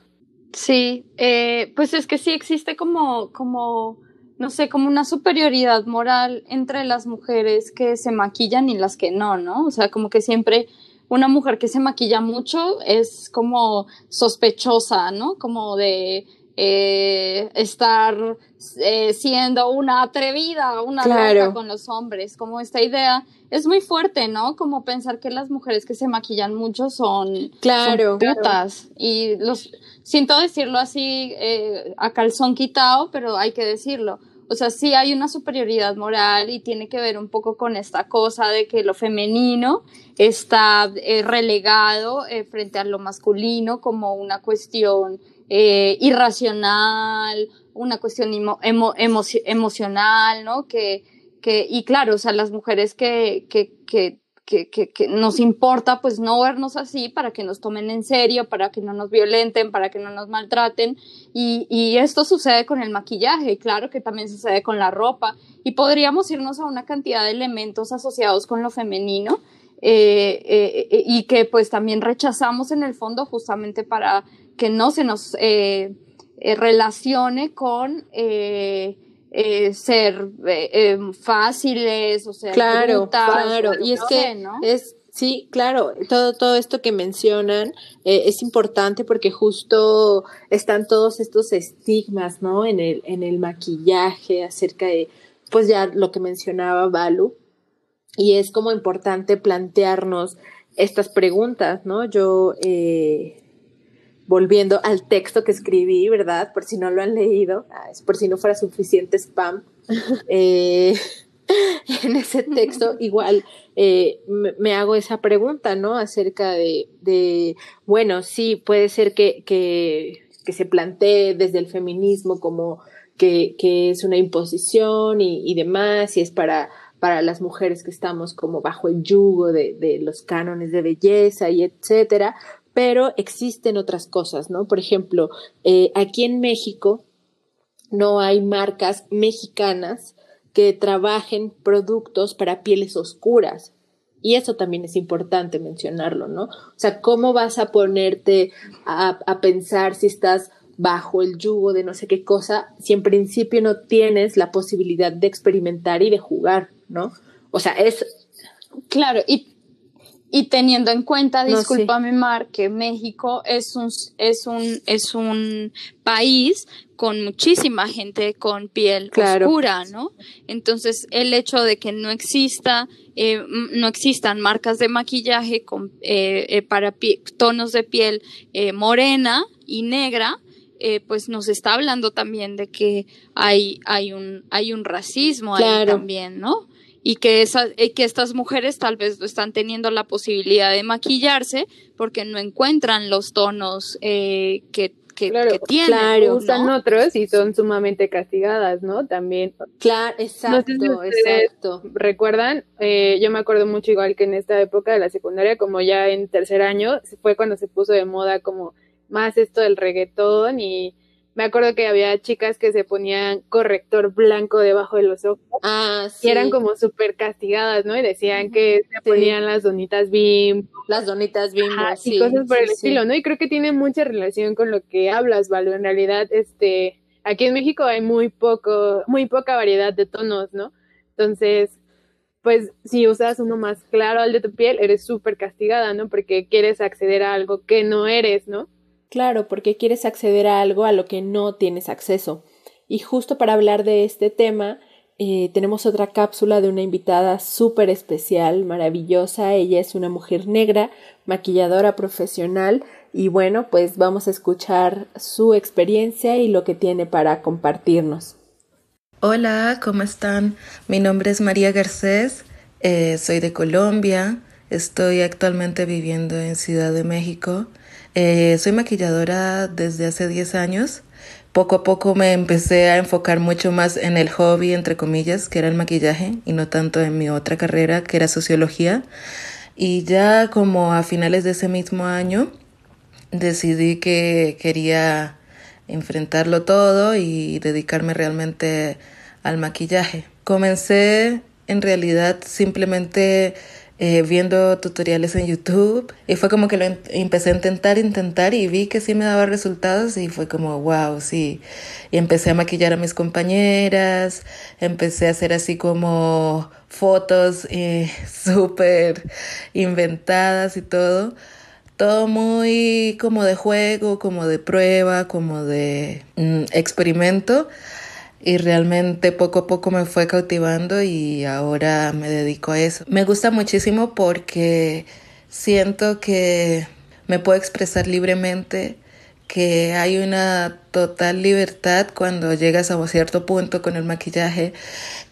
E: Sí, eh, pues es que sí existe como, como, no sé, como una superioridad moral entre las mujeres que se maquillan y las que no, ¿no? O sea, como que siempre una mujer que se maquilla mucho es como sospechosa, ¿no? Como de eh, estar eh, siendo una atrevida, una
C: Claro.
E: loca con los hombres, como esta idea es muy fuerte, ¿no? Como pensar que las mujeres que se maquillan mucho son,
B: Claro.
E: son putas. Y los, siento decirlo así eh, a calzón quitado, pero hay que decirlo. O sea, sí hay una superioridad moral y tiene que ver un poco con esta cosa de que lo femenino está eh, relegado eh, frente a lo masculino como una cuestión irracional, una cuestión emo- emo- emoci- emocional, ¿no? Que, que, y claro, o sea, las mujeres que, que, que, que, que nos importa pues no vernos así para que nos tomen en serio, para que no nos violenten, para que no nos maltraten. Y, y esto sucede con el maquillaje, claro que también sucede con la ropa. Y podríamos irnos a una cantidad de elementos asociados con lo femenino. eh, eh, eh, y que pues también rechazamos en el fondo justamente para que no se nos eh, eh, relacione con eh, ser eh, eh, fáciles o ser
B: Claro,
E: brutas,
B: claro. Y es que
E: sé, ¿no?
B: es, sí, claro, todo, todo esto que mencionan eh, es importante porque justo están todos estos estigmas, ¿no? En el, en el maquillaje acerca de, pues ya lo que mencionaba Balu. Y es como importante plantearnos estas preguntas, ¿no? Yo, eh, volviendo al texto que escribí, ¿verdad? Por si no lo han leído, ah, es por si no fuera suficiente spam. eh, en ese texto igual eh, me, me hago esa pregunta, ¿no? Acerca de, de bueno, sí, puede ser que, que, que se plantee desde el feminismo como que, que es una imposición y, y demás, y es para, para las mujeres que estamos como bajo el yugo de, de los cánones de belleza y etcétera, pero existen otras cosas, ¿no? Por ejemplo, eh, aquí en México no hay marcas mexicanas que trabajen productos para pieles oscuras. Y eso también es importante mencionarlo, ¿no? O sea, ¿cómo vas a ponerte a, a, pensar si estás bajo el yugo de no sé qué cosa si en principio no tienes la posibilidad de experimentar y de jugar, ¿no? O sea, es...
E: Claro, y, y teniendo en cuenta,
B: No,
E: discúlpame Mar, que México es un, es un, es un país con muchísima gente con piel
B: Claro.
E: oscura, ¿no? Entonces, el hecho de que no exista, eh, no existan marcas de maquillaje con, eh, eh, para pie- tonos de piel eh, morena y negra, eh, pues nos está hablando también de que hay, hay un, hay un racismo ahí también, ¿no? Y que, esa, eh, que estas mujeres tal vez no están teniendo la posibilidad de maquillarse porque no encuentran los tonos eh, que, que,
C: Claro,
E: que tienen.
B: claro,
E: ¿no?
C: Usan otros y son sumamente castigadas, ¿no? También.
B: Claro, exacto,
C: No sé si ustedes-
B: exacto.
C: ¿Recuerdan? Eh, yo me acuerdo mucho igual que en esta época de la secundaria, como ya en tercer año, fue cuando se puso de moda como más esto del reggaetón y me acuerdo que había chicas que se ponían corrector blanco debajo de los ojos
B: Ah, sí.
C: y eran como súper castigadas, ¿no? Y decían que se
B: Sí.
C: ponían las donitas bim
B: las donitas bimbo,
C: Ajá,
B: sí,
C: y cosas por
B: sí,
C: el estilo, ¿no? Y creo que tiene mucha relación con lo que hablas, Valo. En realidad, este, aquí en México hay muy poco, muy poca variedad de tonos, ¿no? Entonces, pues si usas uno más claro al de tu piel, eres súper castigada, ¿no? Porque quieres acceder a algo que no eres, ¿no?
B: Claro, porque quieres acceder a algo a lo que no tienes acceso. Y justo para hablar de este tema, eh, tenemos otra cápsula de una invitada súper especial, maravillosa. Ella es una mujer negra, maquilladora profesional. Y bueno, pues vamos a escuchar su experiencia y lo que tiene para compartirnos.
G: Hola, ¿cómo están? Mi nombre es María Garcés, eh, soy de Colombia, estoy actualmente viviendo en Ciudad de México. Eh, soy maquilladora desde hace 10 años. Poco a poco me empecé a enfocar mucho más en el hobby, entre comillas, que era el maquillaje, y no tanto en mi otra carrera, que era sociología. Y ya como a finales de ese mismo año, decidí que quería enfrentarlo todo y dedicarme realmente al maquillaje. Comencé en realidad simplemente eh, viendo tutoriales en YouTube y fue como que lo empecé a intentar, intentar y vi que sí me daba resultados y fue como, wow, sí. Y empecé a maquillar a mis compañeras, empecé a hacer así como fotos eh, súper inventadas y todo todo muy como de juego, como de prueba, como de mm, experimento. Y realmente poco a poco me fue cautivando y ahora me dedico a eso. Me gusta muchísimo porque siento que me puedo expresar libremente, que hay una total libertad cuando llegas a un cierto punto con el maquillaje,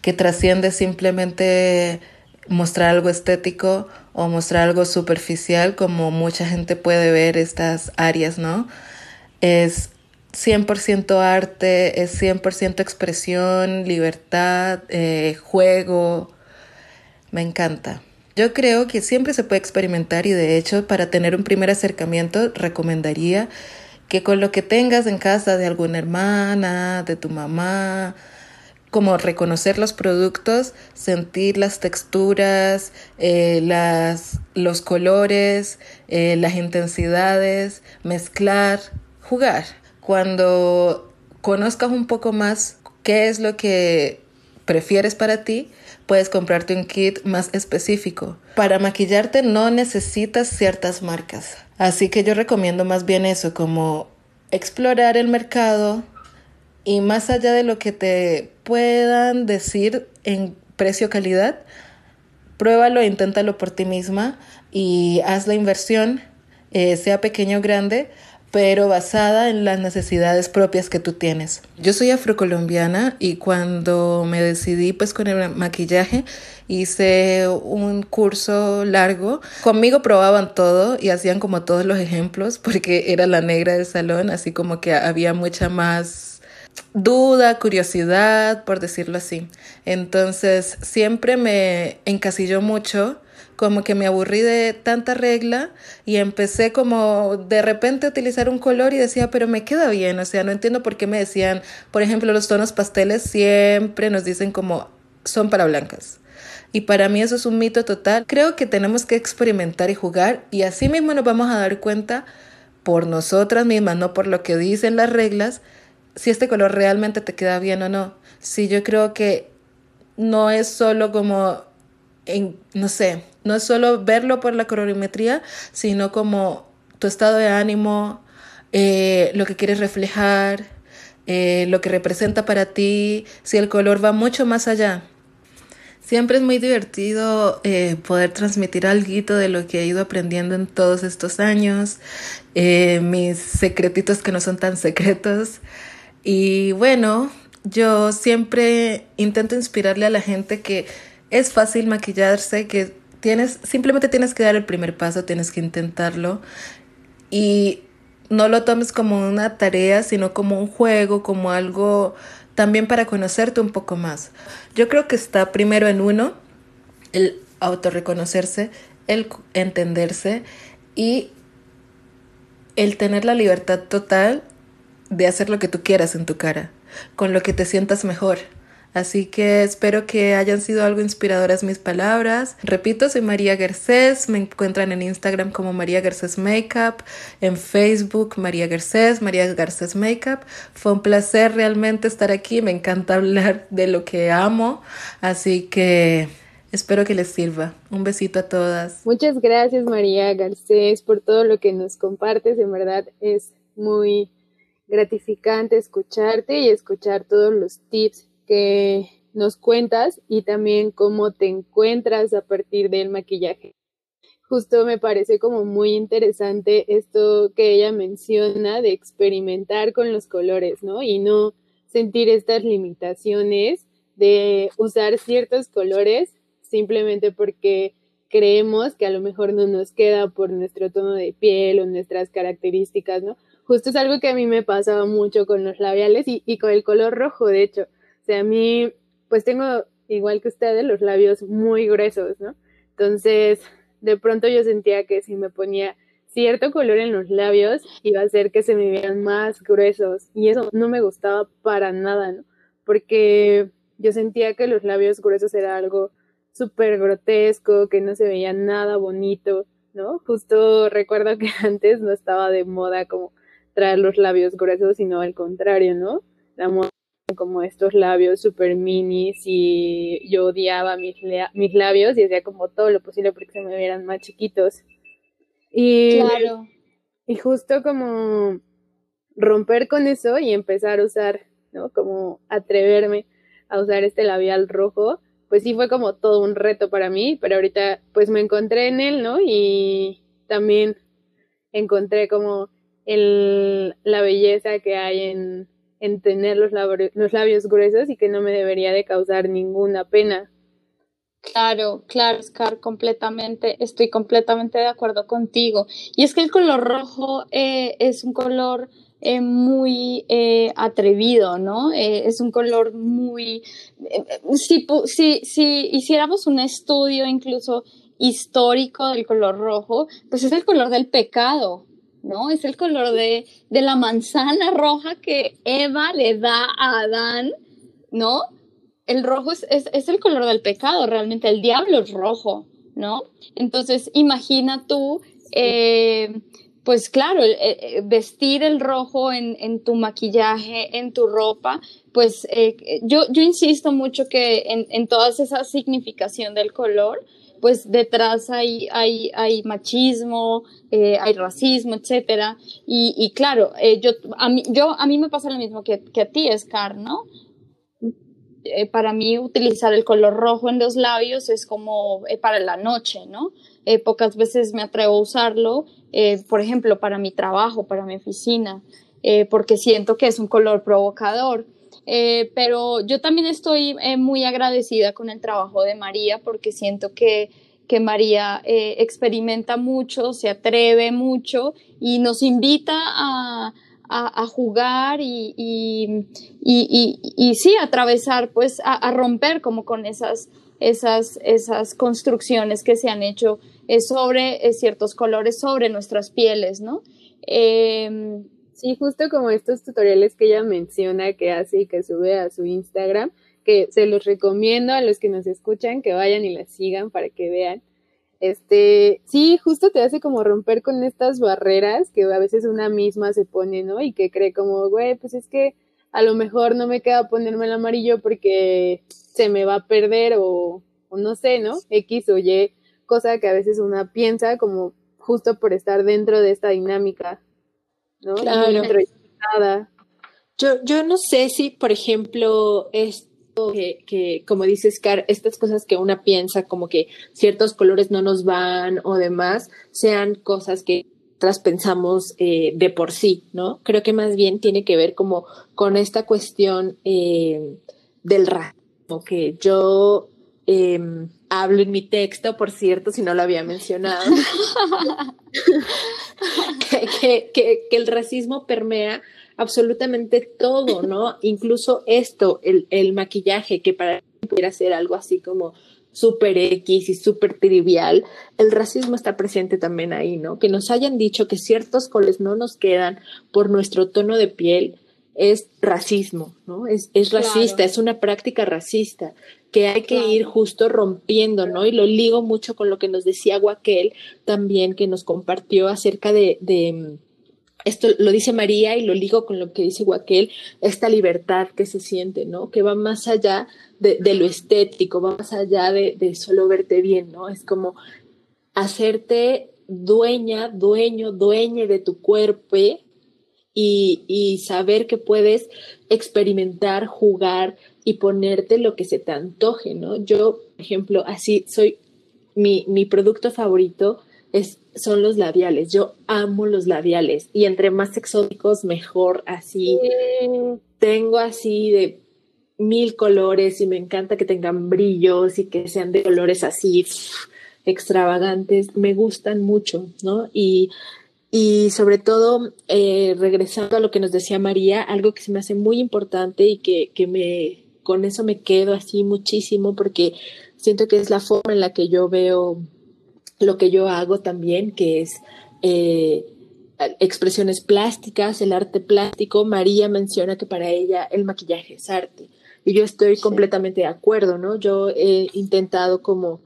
G: que trasciende simplemente mostrar algo estético o mostrar algo superficial como mucha gente puede ver estas áreas, ¿no? Es 100% arte, es 100% expresión, libertad, eh, juego. Me encanta. Yo creo que siempre se puede experimentar y de hecho para tener un primer acercamiento recomendaría que con lo que tengas en casa de alguna hermana, de tu mamá, como reconocer los productos, sentir las texturas, eh, las, los colores, eh, las intensidades, mezclar, jugar. Cuando conozcas un poco más qué es lo que prefieres para ti, puedes comprarte un kit más específico. Para maquillarte no necesitas ciertas marcas. Así que yo recomiendo más bien eso, como explorar el mercado, y más allá de lo que te puedan decir en precio-calidad, pruébalo, inténtalo por ti misma y haz la inversión, eh, sea pequeño o grande, pero basada en las necesidades propias que tú tienes. Yo soy afrocolombiana y cuando me decidí pues con el maquillaje hice un curso largo. Conmigo probaban todo y hacían como todos los ejemplos porque era la negra del salón, así como que había mucha más duda, curiosidad, por decirlo así. Entonces siempre me encasilló mucho, como que me aburrí de tanta regla y empecé como de repente a utilizar un color y decía, pero me queda bien, o sea, no entiendo por qué me decían, por ejemplo, los tonos pasteles siempre nos dicen como son para blancas. Y para mí eso es un mito total. Creo que tenemos que experimentar y jugar y así mismo nos vamos a dar cuenta por nosotras mismas, no por lo que dicen las reglas, si este color realmente te queda bien o no. Sí, yo creo que no es solo como, en, no sé, no es solo verlo por la colorimetría, sino como tu estado de ánimo, eh, lo que quieres reflejar, eh, lo que representa para ti, si el color va mucho más allá. Siempre es muy divertido eh, poder transmitir algo de lo que he ido aprendiendo en todos estos años, mis secretitos que no son tan secretos. Y bueno, yo siempre intento inspirarle a la gente que es fácil maquillarse, que tienes, simplemente tienes que dar el primer paso, tienes que intentarlo. Y no lo tomes como una tarea, sino como un juego, como algo también para conocerte un poco más. Yo creo que está primero en uno, el autorreconocerse, el entenderse y el tener la libertad total de hacer lo que tú quieras en tu cara, con lo que te sientas mejor. Así que espero que hayan sido algo inspiradoras mis palabras. Repito, soy María Garcés, me encuentran en Instagram como María Garcés Makeup, en Facebook María Garcés, María Garcés Makeup. Fue un placer realmente estar aquí, me encanta hablar de lo que amo, así que espero que les sirva. Un besito a todas.
C: Muchas gracias María Garcés por todo lo que nos compartes, en verdad es muy gratificante escucharte y escuchar todos los tips que nos cuentas y también cómo te encuentras a partir del maquillaje. Justo me parece como muy interesante esto que ella menciona de experimentar con los colores, ¿no? Y no sentir estas limitaciones de usar ciertos colores simplemente porque creemos que a lo mejor no nos queda por nuestro tono de piel o nuestras características, ¿no? Justo es algo que a mí me pasaba mucho con los labiales y, con el color rojo, de hecho. Sea, a mí, pues tengo, igual que ustedes, los labios muy gruesos, ¿no? Entonces, de pronto yo sentía que si me ponía cierto color en los labios iba a hacer que se me vieran más gruesos y eso no me gustaba para nada, ¿no? Porque yo sentía que los labios gruesos era algo súper grotesco, que no se veía nada bonito, ¿no? Justo recuerdo que antes no estaba de moda como traer los labios gruesos, sino al contrario, ¿no? La moda como estos labios súper minis y yo odiaba mis, mis labios y hacía como todo lo posible porque se me vieran más chiquitos. Y, claro. y justo como romper con eso y empezar a usar, ¿no? Como atreverme a usar este labial rojo, pues sí fue como todo un reto para mí, pero ahorita pues me encontré en él, ¿no? Y también encontré como el, la belleza que hay en, en tener los, los labios gruesos y que no me debería de causar ninguna pena.
E: Claro, claro, Scar, completamente, estoy completamente de acuerdo contigo. Y es que el color rojo eh, es un color eh, muy eh, atrevido, ¿no? es un color muy... si, si, si hiciéramos un estudio incluso histórico del color rojo, pues es el color del pecado, ¿no? Es el color de, de la manzana roja que Eva le da a Adán, ¿no? el rojo es, es, el color del pecado, realmente el diablo es rojo, ¿no? Entonces, imagina tú, eh, pues claro, eh, eh, vestir el rojo en, en, tu maquillaje, en tu ropa, pues yo, yo insisto mucho que en, en toda esa significación del color, pues detrás hay, hay, hay machismo, hay racismo, etcétera. Y, y claro, yo, a mí, yo, a mí me pasa lo mismo que, que a ti, Scar, ¿no? Eh, para mí utilizar el color rojo en los labios es como eh, para la noche, ¿no? Eh, pocas veces me atrevo a usarlo, por ejemplo, para mi trabajo, para mi oficina, porque siento que es un color provocador. Pero yo también estoy muy agradecida con el trabajo de María porque siento que, que María experimenta mucho, se atreve mucho y nos invita a, a, jugar y, y, y, sí, atravesar, pues a, romper como con esas, esas, esas construcciones que se han hecho eh, sobre eh, ciertos colores, sobre nuestras pieles, ¿no?
C: Sí, justo como estos tutoriales que ella menciona que hace y que sube a su Instagram, que se los recomiendo a los que nos escuchan que vayan y la sigan para que vean este, sí, justo te hace como romper con estas barreras que a veces una misma se pone, ¿no? Y que cree como, güey, pues es que a lo mejor no me queda ponerme el amarillo porque se me va a perder o, no sé, ¿no? X o Y, cosa que a veces una piensa como justo por estar dentro de esta dinámica, ¿no? Claro.
B: Yo, yo no sé si, por ejemplo, es que, como dices, Car, estas cosas que una piensa como que ciertos colores no nos van o demás, sean cosas que nosotras pensamos eh, de por sí, ¿no? Creo que más bien tiene que ver como con esta cuestión eh, del racismo, que yo em, hablo en mi texto, por cierto, si no lo había mencionado, que, que, que, el racismo permea absolutamente todo, ¿no? Incluso esto, el, el maquillaje, que para pudiera ser algo así como súper X y súper trivial, el racismo está presente también ahí, ¿no? Que nos hayan dicho que ciertos colores no nos quedan por nuestro tono de piel es racismo, ¿no? Es, es racista, es una práctica racista que hay que ir justo rompiendo, ¿no? Y lo ligo mucho con lo que nos decía Guaquel también, que nos compartió acerca de, de esto lo dice María y lo ligo con lo que dice Guaquel, esta libertad que se siente, ¿no? Que va más allá de, lo estético, va más allá de, de, solo verte bien, ¿no? Es como hacerte dueña, dueño, dueñe de tu cuerpo y, y saber que puedes experimentar, jugar y ponerte lo que se te antoje, ¿no? Yo, por ejemplo, así soy mi, mi producto favorito es, son los labiales. Yo amo los labiales y entre más exóticos, mejor, así. tengo así de mil colores y me encanta que tengan brillos y que sean de colores así extravagantes, me gustan mucho, ¿no? Y, y sobre todo, eh, regresando a lo que nos decía María, algo que se me hace muy importante y que, que me, con eso me quedo así muchísimo porque siento que es la forma en la que yo veo lo que yo hago también, que es eh, expresiones plásticas, el arte plástico. María menciona que para ella el maquillaje es arte. Y yo estoy completamente de acuerdo, ¿no? Yo he intentado como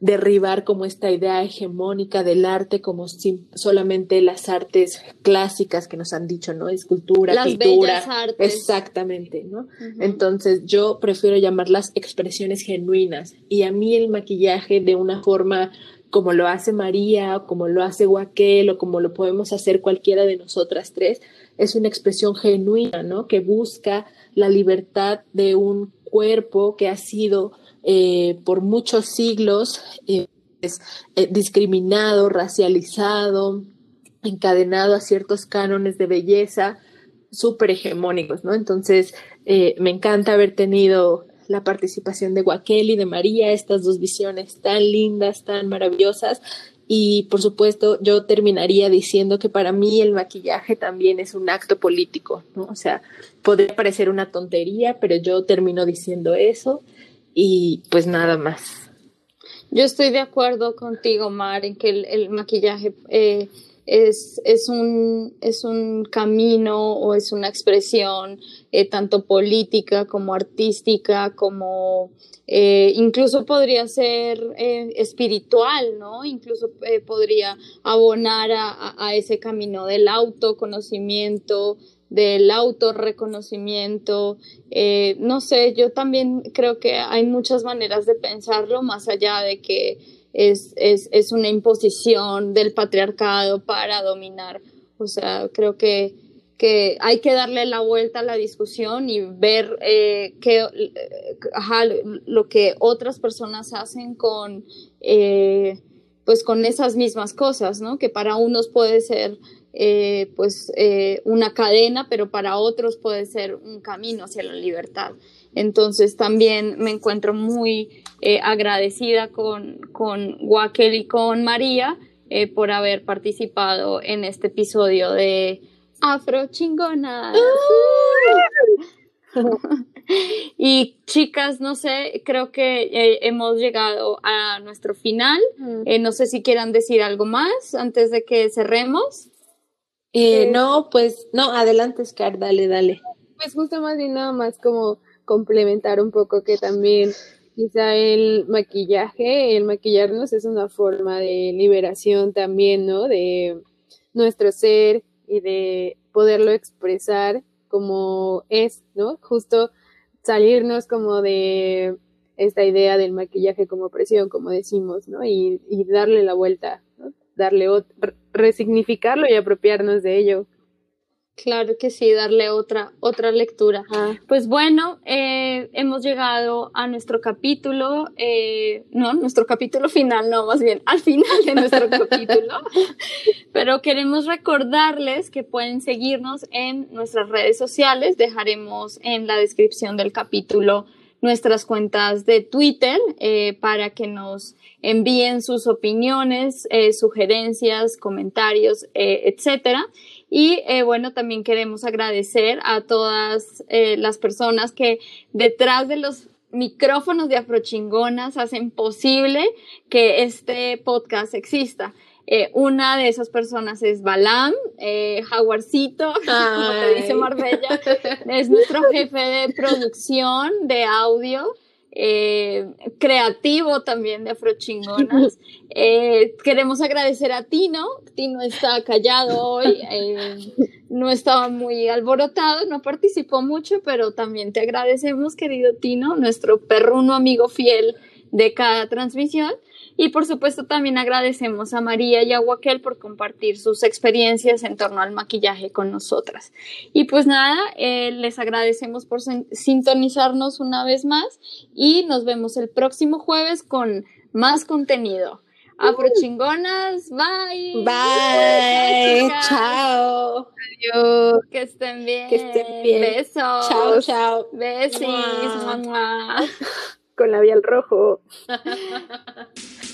B: derribar como esta idea hegemónica del arte como solamente las artes clásicas que nos han dicho, ¿no? Escultura, las pintura. artes. Exactamente, ¿no? Entonces yo prefiero llamarlas expresiones genuinas y a mí el maquillaje de una forma como lo hace María, o como lo hace Guaquel, o como lo podemos hacer cualquiera de nosotras tres, es una expresión genuina, ¿no? Que busca la libertad de un cuerpo que ha sido eh, por muchos siglos eh, eh, discriminado, racializado, encadenado a ciertos cánones de belleza súper hegemónicos, ¿no? Entonces, me encanta haber tenido la participación de Guaquel y de María, estas dos visiones tan lindas, tan maravillosas. Y por supuesto, yo terminaría diciendo que para mí el maquillaje también es un acto político, ¿no? O sea, podría parecer una tontería, pero yo termino diciendo eso y pues nada más.
E: Yo estoy de acuerdo contigo, Mar, en que el, maquillaje eh, es, es, un, es un camino o es una expresión eh, tanto política como artística, como eh, incluso podría ser espiritual, ¿no? Incluso podría abonar a, ese camino del autoconocimiento, del autorreconocimiento. no sé, yo también creo que hay muchas maneras de pensarlo más allá de que es, es, es una imposición del patriarcado para dominar. O sea, creo que, que hay que darle la vuelta a la discusión y ver eh, ajá, lo que otras personas hacen con, eh, pues con esas mismas cosas, ¿no? Que para unos puede ser eh, pues eh, una cadena, pero para otros puede ser un camino hacia la libertad. Entonces también me encuentro muy eh, agradecida con, con Wakel y con María por haber participado en este episodio de Afro Chingona. y chicas, no sé, creo que eh, hemos llegado a nuestro final. no sé si quieran decir algo más antes de que cerremos.
B: No, pues no, adelante, Scar, dale, dale.
C: Pues justo más y nada más como complementar un poco que también quizá el maquillaje, el maquillarnos es una forma de liberación también, ¿no? De nuestro ser y de poderlo expresar como es, ¿no? Justo salirnos como de esta idea del maquillaje como presión, como decimos, ¿no? Y, y darle la vuelta, ¿no? Darle, resignificarlo y apropiarnos de ello.
E: Claro que sí, darle otra, otra lectura. Pues bueno, eh, hemos llegado a nuestro capítulo, eh, no, nuestro capítulo final, no, más bien al final de nuestro capítulo. Pero queremos recordarles que pueden seguirnos en nuestras redes sociales. Dejaremos en la descripción del capítulo nuestras cuentas de Twitter eh, para que nos envíen sus opiniones, sugerencias, comentarios, etcétera. Y eh, bueno, también queremos agradecer a todas eh, las personas que detrás de los micrófonos de Afrochingonas hacen posible que este podcast exista. Eh, una de esas personas es Balam, eh, Jaguarcito, como te dice Marbella, es nuestro jefe de producción de audio eh, creativo también de Afrochingonas. Eh, queremos agradecer a Tino. Tino está callado hoy, eh, no estaba muy alborotado, no participó mucho, pero también te agradecemos, querido Tino, nuestro perruno amigo fiel de cada transmisión. Y por supuesto también agradecemos a María y a Waquel por compartir sus experiencias en torno al maquillaje con nosotras. Y pues nada, eh, les agradecemos por sintonizarnos una vez más y nos vemos el próximo jueves con más contenido. Afrochingonas, bye.
B: Bye. Chao.
C: Adiós.
E: Que estén bien.
B: Que estén bien.
E: Besos.
B: Chao, chao.
E: Besis. Mua.
C: Con labial rojo.